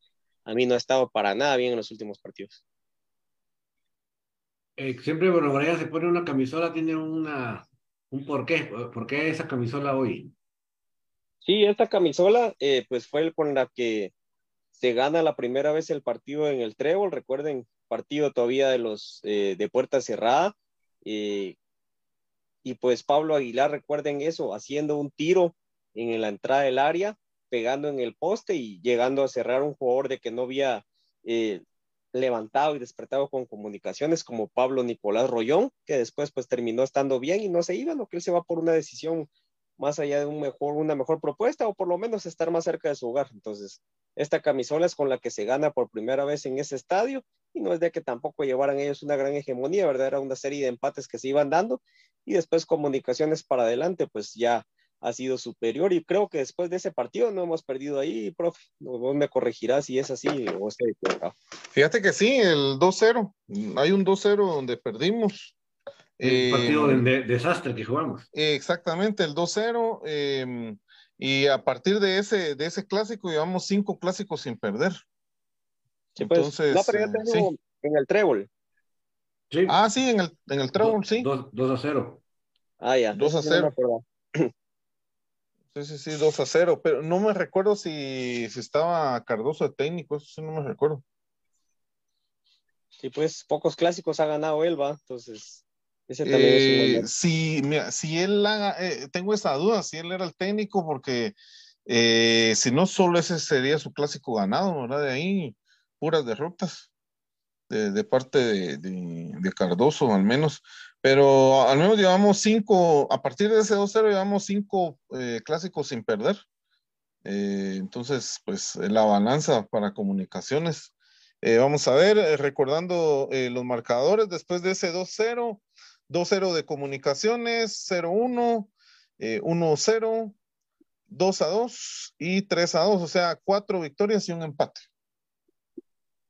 a mí no ha estado para nada bien en los últimos partidos. Eh, siempre, bueno, Brian se pone una camisola, tiene una, un porqué, ¿por qué esa camisola hoy? Sí, esta camisola, eh, pues fue con la que se gana la primera vez el partido en el Trébol, recuerden, partido todavía de los eh, de puerta cerrada, eh, y pues Pablo Aguilar, recuerden eso, haciendo un tiro en la entrada del área, pegando en el poste y llegando a cerrar un jugador de que no había eh, levantado y despertado con comunicaciones como Pablo Nicolás Rollón, que después pues terminó estando bien y no se iba, lo que él se va por una decisión más allá de un mejor, una mejor propuesta o por lo menos estar más cerca de su hogar. Entonces, esta camisola es con la que se gana por primera vez en ese estadio y no es de que tampoco llevaran ellos una gran hegemonía, ¿verdad? Era una serie de empates que se iban dando y después comunicaciones para adelante, pues ya ha sido superior y creo que después de ese partido no hemos perdido ahí, profe. Vos me corregirás si es así o estoy equivocado. Fíjate que sí, el 2-0. Hay un 2-0 donde perdimos. Un eh, partido de, de, desastre que jugamos. Exactamente, el 2-0. Eh, y a partir de ese, de ese clásico, llevamos cinco clásicos sin perder. Sí, pues, Entonces, no, pero yo tengo sí. en el trébol. Sí. Ah, sí, en el, en el trébol, sí. 2 a 0. Ah, ya. 2 a 0. Sí, sí, sí, 2 a 0. Pero no me recuerdo si, si estaba Cardoso de técnico, eso sí no me recuerdo. Sí, pues pocos clásicos ha ganado él, va. Entonces, ese también es un Eh, buen- si, mira, si él haga, eh, tengo esa duda, si él era el técnico, porque eh, si no, solo ese sería su clásico ganado, ¿verdad? De ahí, puras derrotas de, de parte de, de- de Cardoso, al menos. Pero al menos llevamos cinco, a partir de ese 2-0, llevamos cinco eh, clásicos sin perder. Eh, entonces, pues la balanza para comunicaciones. Eh, vamos a ver, recordando los marcadores después de ese 2-0, 2-0 de comunicaciones, 0-1, eh, 1-0, 2-2 y 3-2, o sea, cuatro victorias y un empate.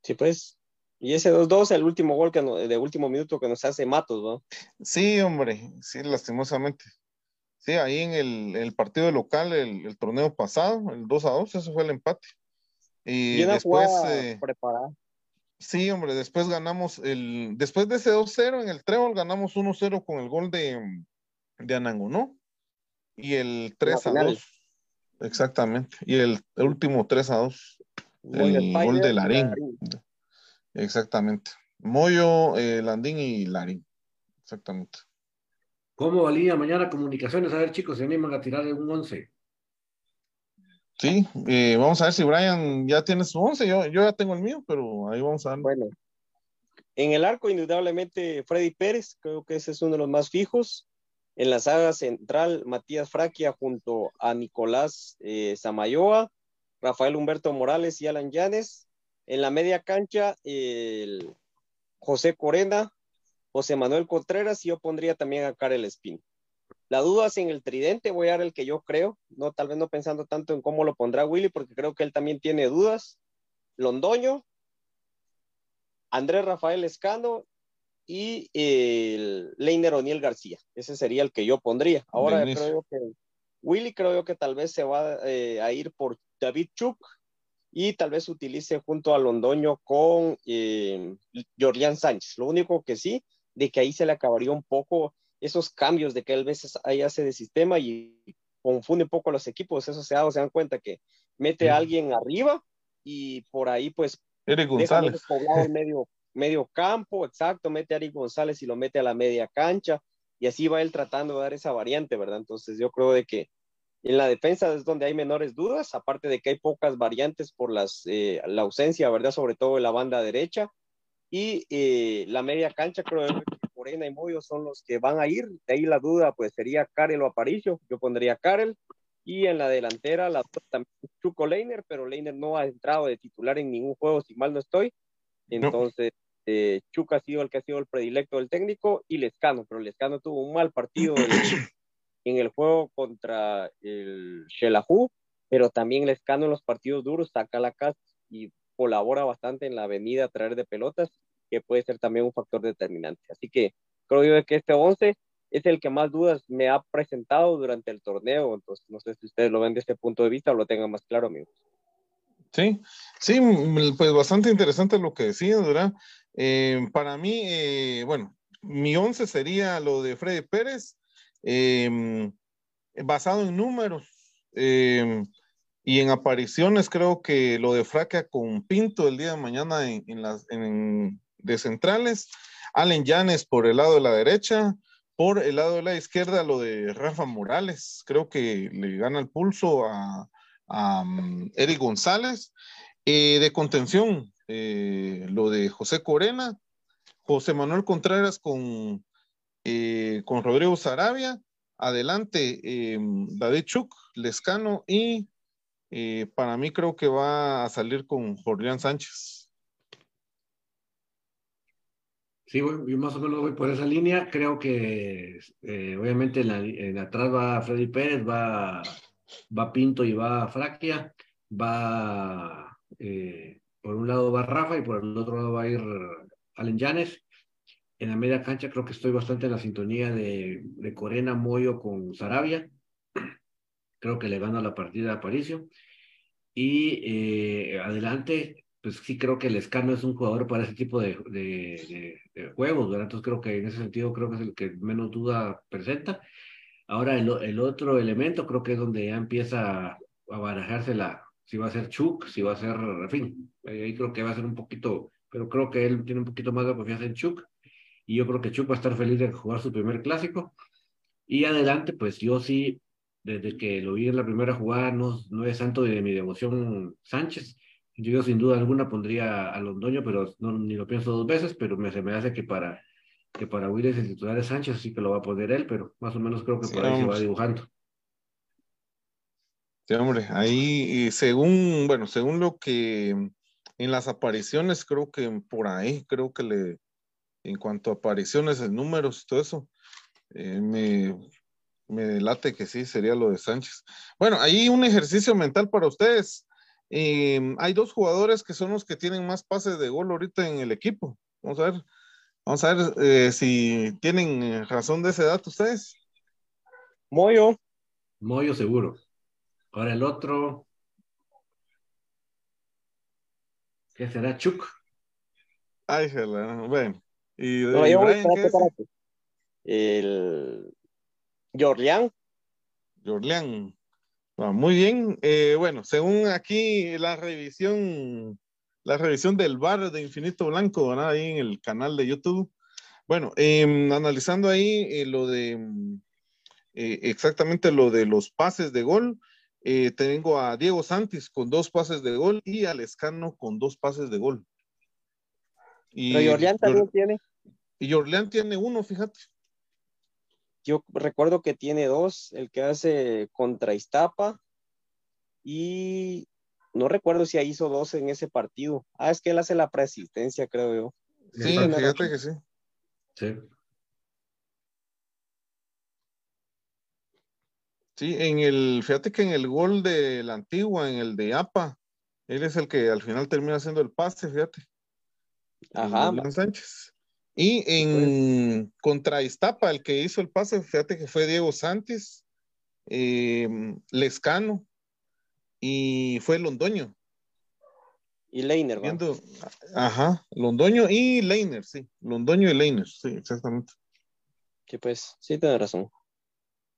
Sí, pues. Y ese 2-2, el último gol que no- de último minuto que nos hace Matos, ¿no? Sí, hombre, sí, lastimosamente. Sí, ahí en el, el partido local, el, el torneo pasado, el 2 a 2, eso fue el empate. Y, Y una después, eh, preparada. Sí, hombre, después ganamos el, después de ese 2-0 en el Trébol, ganamos 1-0 con el gol de, de Anangonó y el 3 a final. 2. Exactamente. Y el, el último 3 a 2. Gol de El gol de Larín. Larín. Exactamente. Moyo, eh, Landín y Larín. Exactamente. ¿Cómo valía mañana comunicaciones? A ver, chicos, se animan a tirar un 11. Sí, eh, vamos a ver si Brian ya tiene su 11. Yo, yo ya tengo el mío, pero ahí vamos a ver. Bueno, en el arco, indudablemente, Freddy Pérez, creo que ese es uno de los más fijos. En la saga central, Matías Fraquia junto a Nicolás eh, Samayoa, Rafael Humberto Morales y Alan Llanes. En la media cancha, el José Corena, José Manuel Contreras y yo pondría también a Karel Espino. La duda es en el tridente, voy a dar el que yo creo, no tal vez no pensando tanto en cómo lo pondrá Willy, porque creo que él también tiene dudas. Londoño, Andrés Rafael Escano y el Leiner O'Neill García. Ese sería el que yo pondría. Ahora creo que Willy creo yo que tal vez se va eh, a ir por David Chuk y tal vez utilice junto a Londoño con eh, Jorlián Sánchez. Lo único que sí, de que ahí se le acabaría un poco esos cambios de que él a veces ahí hace de sistema y confunde un poco a los equipos. Eso se, da- se dan cuenta que mete a alguien arriba y por ahí pues Eric González. poblado medio, medio campo, exacto, mete a Ari González y lo mete a la media cancha, y así va él tratando de dar esa variante, ¿verdad? Entonces yo creo de que en la defensa es donde hay menores dudas, aparte de que hay pocas variantes por las, eh, la ausencia, ¿verdad? Sobre todo en la banda derecha, y eh, la media cancha creo que Morena y Moyo son los que van a ir, de ahí la duda pues sería Karel o Aparicio, yo pondría Karel, y en la delantera la también Chuco Leiner, pero Leiner no ha entrado de titular en ningún juego, si mal no estoy. Entonces, eh, Chuca ha sido el que ha sido el predilecto del técnico y Lescano, pero Lescano tuvo un mal partido en, en el juego contra el Shelahu, pero también Lescano en los partidos duros saca la casa y colabora bastante en la avenida a traer de pelotas, que puede ser también un factor determinante. Así que creo yo que este 11 es el que más dudas me ha presentado durante el torneo, entonces no sé si ustedes lo ven desde este punto de vista o lo tengan más claro, amigos. Sí, sí, mm, pues bastante interesante lo que decías, ¿verdad? Eh, para mí, eh, bueno, mi once sería lo de Freddy Pérez, eh, basado en números eh, y en apariciones, creo que lo de Fraca con Pinto el día de mañana en, las de centrales, Allen Llanes por el lado de la derecha, por el lado de la izquierda lo de Rafa Morales, creo que le gana el pulso a, a um, Eric González. Eh, de contención, eh, lo de José Corena, José Manuel Contreras con, eh, con Rodrigo Sarabia, adelante David Chuk, Lescano y para mí creo que va a salir con Jorlián Sánchez. Sí, yo más o menos voy por esa línea. Creo que eh, obviamente en, la, en atrás va Freddy Pérez, va, va Pinto y va Fraquia, va eh, por un lado va Rafa y por el otro lado va a ir Allen Llanes. En la media cancha creo que estoy bastante en la sintonía de, de Corena Moyo con Sarabia. Creo que le gana la partida a Aparicio. Y eh, adelante, pues sí creo que el Escano es un jugador para ese tipo de, de, de- de juegos, ¿verdad? Entonces creo que en ese sentido creo que es el que menos duda presenta. Ahora el, el otro elemento creo que es donde ya empieza a barajarse la, si va a ser Chuk, si va a ser, en fin, ahí creo que va a ser un poquito pero creo que él tiene un poquito más de confianza en Chuck y yo creo que Chuck va a estar feliz de jugar su primer clásico. Y adelante, pues yo sí, desde que lo vi en la primera jugada, no, no es santo de mi devoción Sánchez. Yo sin duda alguna pondría a Londoño, pero no, ni lo pienso dos veces, pero me, se me hace que para que para Willis el titular es Sánchez, así que lo va a poner él, pero más o menos creo que Sí, por ahí se va dibujando. Sí, hombre, ahí, según, bueno, según lo que en las apariciones, creo que por ahí, creo que le, en cuanto a apariciones en números y todo eso, eh, me, me delate que sí, sería lo de Sánchez. Bueno, ahí un ejercicio mental para ustedes. Eh, hay dos jugadores que son los que tienen más pases de gol ahorita en el equipo. Vamos a ver, vamos a ver eh, si tienen razón de ese dato ustedes. Moyo, Moyo seguro. Ahora el otro. ¿Qué será? Chuck. Ay, jala, bueno. Y de no, yo voy, Brian, ¿qué espérate, es? espérate. El Jorlián, Jorleán. Ah, muy bien. Eh, bueno, según aquí la revisión, la revisión del bar de Infinito Blanco, ¿verdad? Ahí en el canal de YouTube. Bueno, em, analizando ahí eh, lo de mm, eh, exactamente lo de los pases de gol, eh, tengo a Diego Santis con dos pases de gol y a Lescano con dos pases de gol. Y, pero también tiene. y Jorleán tiene uno, fíjate. Yo recuerdo que tiene dos, el que hace contra Iztapa y no recuerdo si hizo dos en ese partido. Ah, es que él hace la preasistencia, creo yo. Sí, fíjate que sí. Sí. Sí, en el, fíjate que en el gol de la antigua, en el de APA, él es el que al final termina haciendo el pase, fíjate. Ajá, Sánchez. Y en contra Iztapa, el que hizo el pase, fíjate que fue Diego Santis, eh, Lescano y fue Londoño. y Leiner. Viendo, ajá, Londoño y Leiner, sí, Londoño y Leiner, sí, exactamente. Que pues, sí, tiene razón.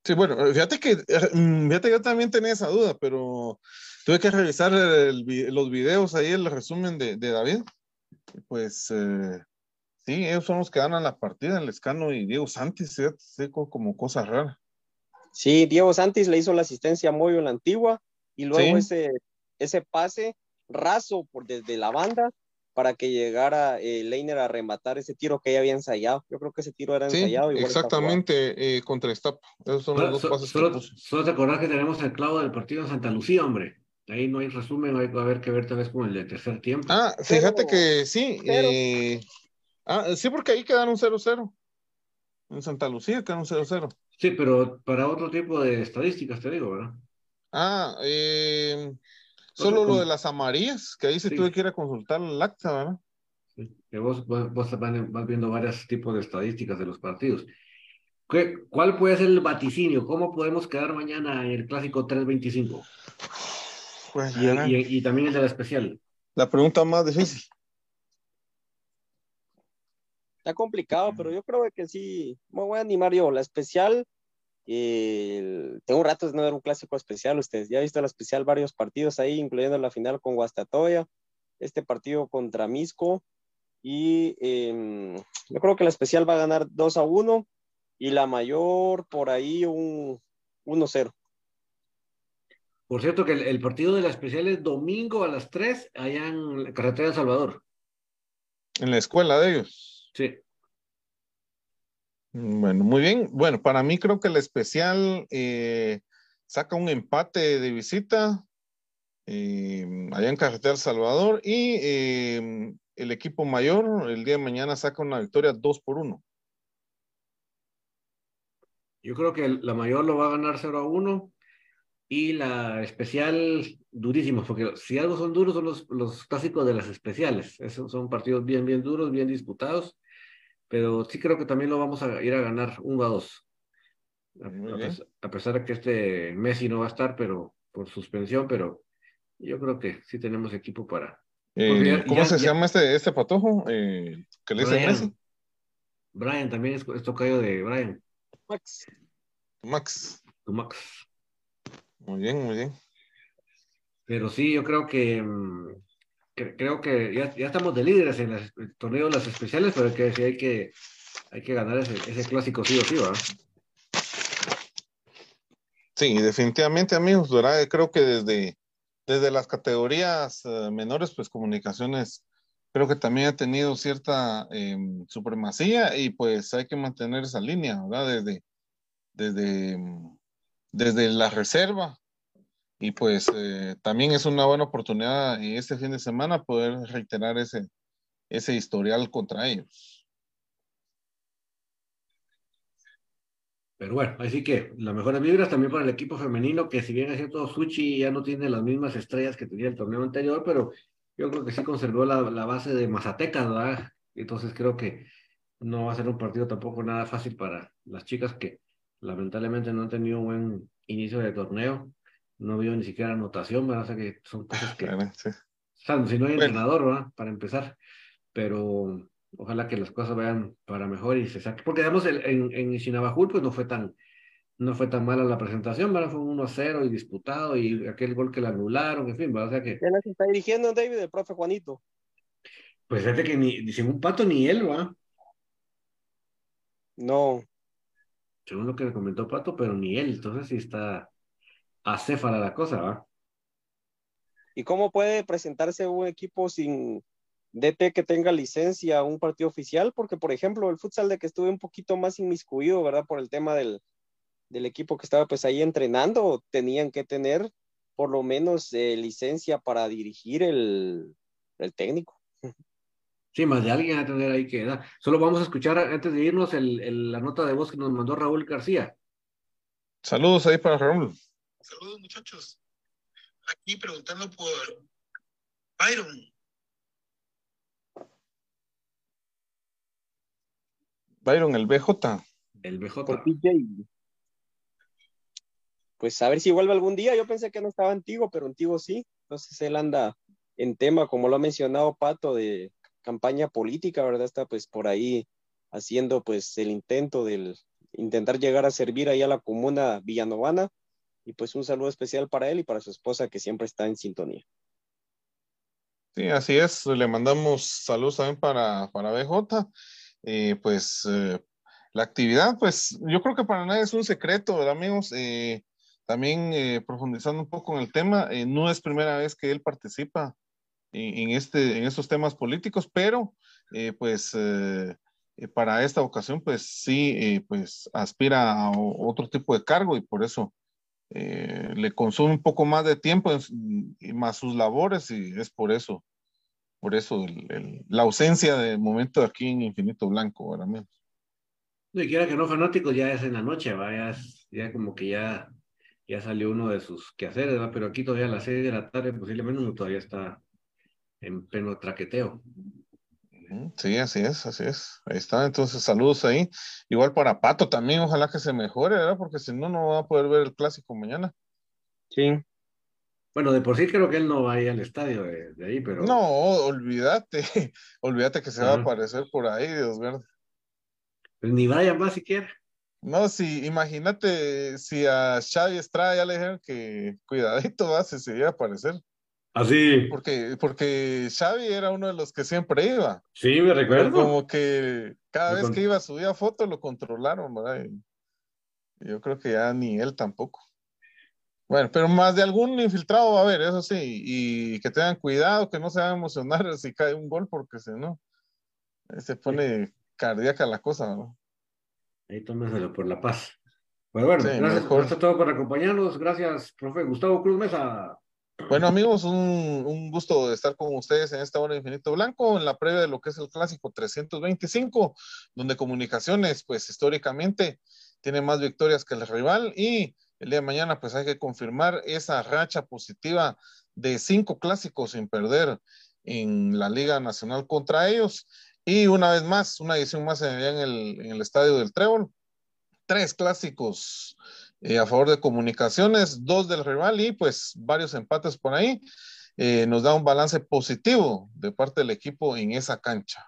Sí, bueno, fíjate que, mm, fíjate que yo también tenía esa duda, pero tuve que revisar el los videos ahí, el resumen de, de David. Pues eh, sí, ellos son los que ganan la partida, el Escano y Diego Santis, fíjate, sí, co- como cosa rara. Sí, Diego Santis le hizo la asistencia a Moyo en la antigua y luego Sí. ese, ese pase raso por desde la banda para que llegara eh, Leiner a rematar ese tiro que ya había ensayado. Yo creo que ese tiro era Sí, ensayado. igual exactamente, eh, contra Estapa. Esos son los Solo, dos so- pases que solo, solo te acordás que tenemos el clavo del partido en Santa Lucía, hombre. Ahí no hay resumen, hay- va a haber que ver tal vez con el de tercer tiempo. Ah, fíjate Pero- que sí. pero- eh, ah, sí, porque ahí quedaron 0-0. En Santa Lucía quedaron 0-0. Sí, pero para otro tipo de estadísticas, te digo, ¿verdad? Ah, eh, solo lo de las amarillas, que ahí sí, Sí. tuve que ir a consultar el acta, ¿verdad? Sí, Que vos, vos, vas viendo varios tipos de estadísticas de los partidos. ¿Qué- ¿Cuál puede ser el vaticinio? ¿Cómo podemos quedar mañana en el clásico 325? Pues, Y, y- y también el de la especial. la pregunta más difícil. Está complicado, pero yo creo que sí. Me voy a animar yo. La especial, eh, el- tengo un rato de no ver un clásico especial. Ustedes ya han visto la especial varios partidos ahí, incluyendo la final con Guastatoya, este partido contra Misco. Y em, yo creo que la especial va a ganar 2 a 1 y la mayor por ahí un 1-0. Por cierto, que el, el partido de la especial es domingo a las 3 allá en la carretera de Salvador. En la escuela de ellos. Sí. Bueno, muy bien. Bueno, para mí creo que el especial eh, saca un empate de visita eh, allá en Carretera El Salvador y eh, el equipo mayor el día de mañana saca una victoria 2 por 1. Yo creo que la mayor lo va a ganar 0 a 1 y la especial durísimos, porque si algo son duros son los, los clásicos de las especiales. Esos son partidos bien, bien duros, bien disputados, pero sí creo que también lo vamos a ir a ganar 1 a 2. A, pesar de que este Messi no va a estar, pero por suspensión, pero yo creo que sí tenemos equipo para. Eh, ¿Cómo ya- se ya- llama este, este patojo? Eh, que le dice Messi. Brian también es, es tocayo de Brian, Max. Max. tu Max. Muy bien, muy bien. Pero sí, yo creo que mm, cre- creo que ya, ya estamos de líderes en las- el torneo de las especiales, pero que sí hay que, hay que ganar ese, ese clásico sí o sí, ¿va? Sí, definitivamente, amigos, ¿verdad? Creo que desde, desde las categorías eh, menores, pues comunicaciones, creo que también ha tenido cierta eh, supremacía y pues hay que mantener esa línea, ¿verdad? Desde, desde, mm, desde la reserva. Y pues eh, también es una buena oportunidad este fin de semana poder reiterar ese, ese historial contra ellos. Pero bueno, así que las mejores vibras también para el equipo femenino, que si bien es cierto, Suchi ya no tiene las mismas estrellas que tenía el torneo anterior, pero yo creo que sí conservó la, la base de Mazatecas, ¿verdad? Entonces creo que no va a ser un partido tampoco nada fácil para las chicas que lamentablemente no han tenido un buen inicio de torneo. No vio ni siquiera anotación, ¿verdad? O sea que son cosas que... ¿verdad? Sí. O sea, si no hay Bueno. entrenador, ¿verdad? Para empezar. Pero ojalá que las cosas vayan para mejor y se saque. Porque además el- en, en Ishinabajul, pues no fue tan, no fue tan mala la presentación, ¿verdad? Fue un 1-0 y disputado y aquel gol que le anularon, en fin, ¿verdad? O sea que, ¿Quién se está dirigiendo, David? El profe Juanito. pues fíjate que ni, según Pato ni él, ¿va? No, Según lo que le comentó Pato, pero ni él. Entonces sí está acéfala la cosa, ¿va? ¿Y cómo puede presentarse un equipo sin DT que tenga licencia a un partido oficial? Porque, por ejemplo, el futsal de que estuve un poquito más inmiscuido, ¿verdad? Por el tema del, del equipo que estaba pues ahí entrenando, tenían que tener por lo menos eh, licencia para dirigir el, el técnico. Sí, más de alguien a tener ahí que dar. Solo vamos a escuchar antes de irnos el, el- la nota de voz que nos mandó Raúl García. Saludos ahí para Raúl. Saludos muchachos. Aquí preguntando por Byron. Byron, el BJ. El BJ. Por PJ. Pues a ver si vuelve algún día. Yo pensé que no estaba antiguo, pero antiguo sí. Entonces él anda en tema, como lo ha mencionado Pato, de campaña política, ¿verdad? Está pues por ahí haciendo pues el intento del intentar llegar a servir ahí a la comuna villanovana. Y pues un saludo especial para él y para su esposa que siempre está en sintonía. Sí, así es. Le mandamos saludos también para, para BJ. Pues eh, la actividad, pues yo creo que para nadie es un secreto, ¿verdad, amigos? Eh, también profundizando un poco en el tema, eh, no es primera vez que él participa en, en este, en estos temas políticos, pero eh, pues eh, para esta ocasión, pues sí, pues aspira a otro tipo de cargo y por eso eh, le consume un poco más de tiempo y más sus labores y es por eso, por eso el- el- la ausencia de momento aquí en Infinito Blanco, ¿verdad? amigos? No, y quiera que no fanáticos, ya es en la noche, ¿va? Ya, es- ya como que ya, ya salió uno de sus quehaceres, ¿va? Pero aquí todavía a las seis de la tarde, posiblemente uno todavía está en pleno traqueteo. Sí, así es, así es. Ahí está, entonces saludos ahí. Igual para Pato también, ojalá que se mejore, ¿verdad? Porque si no, no va a poder ver el clásico mañana. Sí. Bueno, de por sí creo que él no va a ir al estadio de, de ahí, pero No, olvídate, olvídate que se va a Ajá. aparecer por ahí, Dios mío. pues ni Brian va siquiera. No, si, imagínate si a Xavi Estrada ya le dijeron que cuidadito va si se iba a aparecer. Así. Porque, porque Xavi era uno de los que siempre iba. Sí, me recuerdo. como que cada Me vez con- que iba a subir foto lo controlaron, ¿verdad? Y yo creo que ya ni él tampoco. Bueno, pero más de algún infiltrado va a haber, eso sí, y que tengan cuidado, que no se van a emocionar si cae un gol, porque si no, se pone cardíaca la cosa, ¿no? Ahí tómenselo por la paz. Pues bueno, Sí, gracias, mejor. gracias a todos por acompañarnos. Gracias, profe Gustavo Cruz Mesa. Bueno, amigos, un, gusto estar con ustedes en esta hora de Infinito Blanco, en la previa de lo que es el clásico 325, donde comunicaciones, pues históricamente, tiene más victorias que el rival y el día de mañana, pues hay que confirmar esa racha positiva de cinco clásicos sin perder en la Liga Nacional contra ellos. Y una vez más, una edición más en el, en el Estadio del Trébol. Tres clásicos eh, a favor de comunicaciones, dos del rival y pues varios empates por ahí. Eh, nos da un balance positivo de parte del equipo en esa cancha.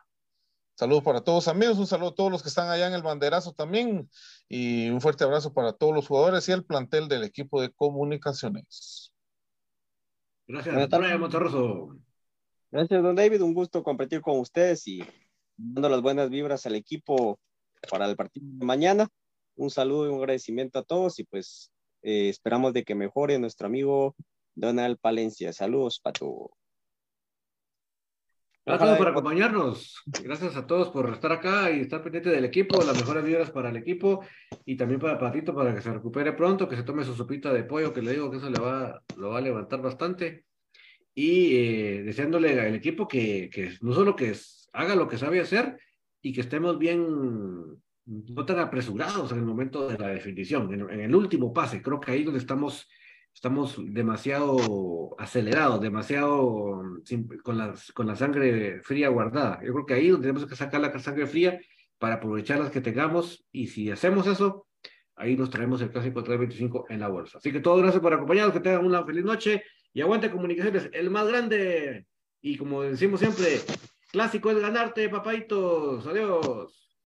Saludos para todos amigos, un saludo a todos los que están allá en el banderazo también y un fuerte abrazo para todos los jugadores y el plantel del equipo de comunicaciones. Gracias, Buenas tardes. Brian Monterroso. Gracias, don David. Un gusto compartir con ustedes y dando las buenas vibras al equipo para el partido de mañana. Un saludo y un agradecimiento a todos y pues eh, esperamos de que mejore nuestro amigo Donald Palencia. Saludos, Pato. Gracias por acompañarnos. Gracias a todos por estar acá y estar pendiente del equipo. Las mejores vibras para el equipo y también para Patito para que se recupere pronto, que se tome su sopita de pollo, que le digo que eso le va, lo va a levantar bastante. Y eh, deseándole al equipo que, que no solo que haga lo que sabe hacer y que estemos bien, no tan apresurados en el momento de la definición, en, el último pase. Creo que ahí donde estamos estamos demasiado acelerados, demasiado sin- con, la, con la sangre fría guardada. Yo creo que ahí donde tenemos que sacar la sangre fría para aprovechar las que tengamos y si hacemos eso, ahí nos traemos el clásico 325 en la bolsa. Así que todo gracias por acompañarnos, que tengan una feliz noche y aguante comunicaciones, el más grande. Y como decimos siempre, clásico es ganarte, papaitos. Adiós.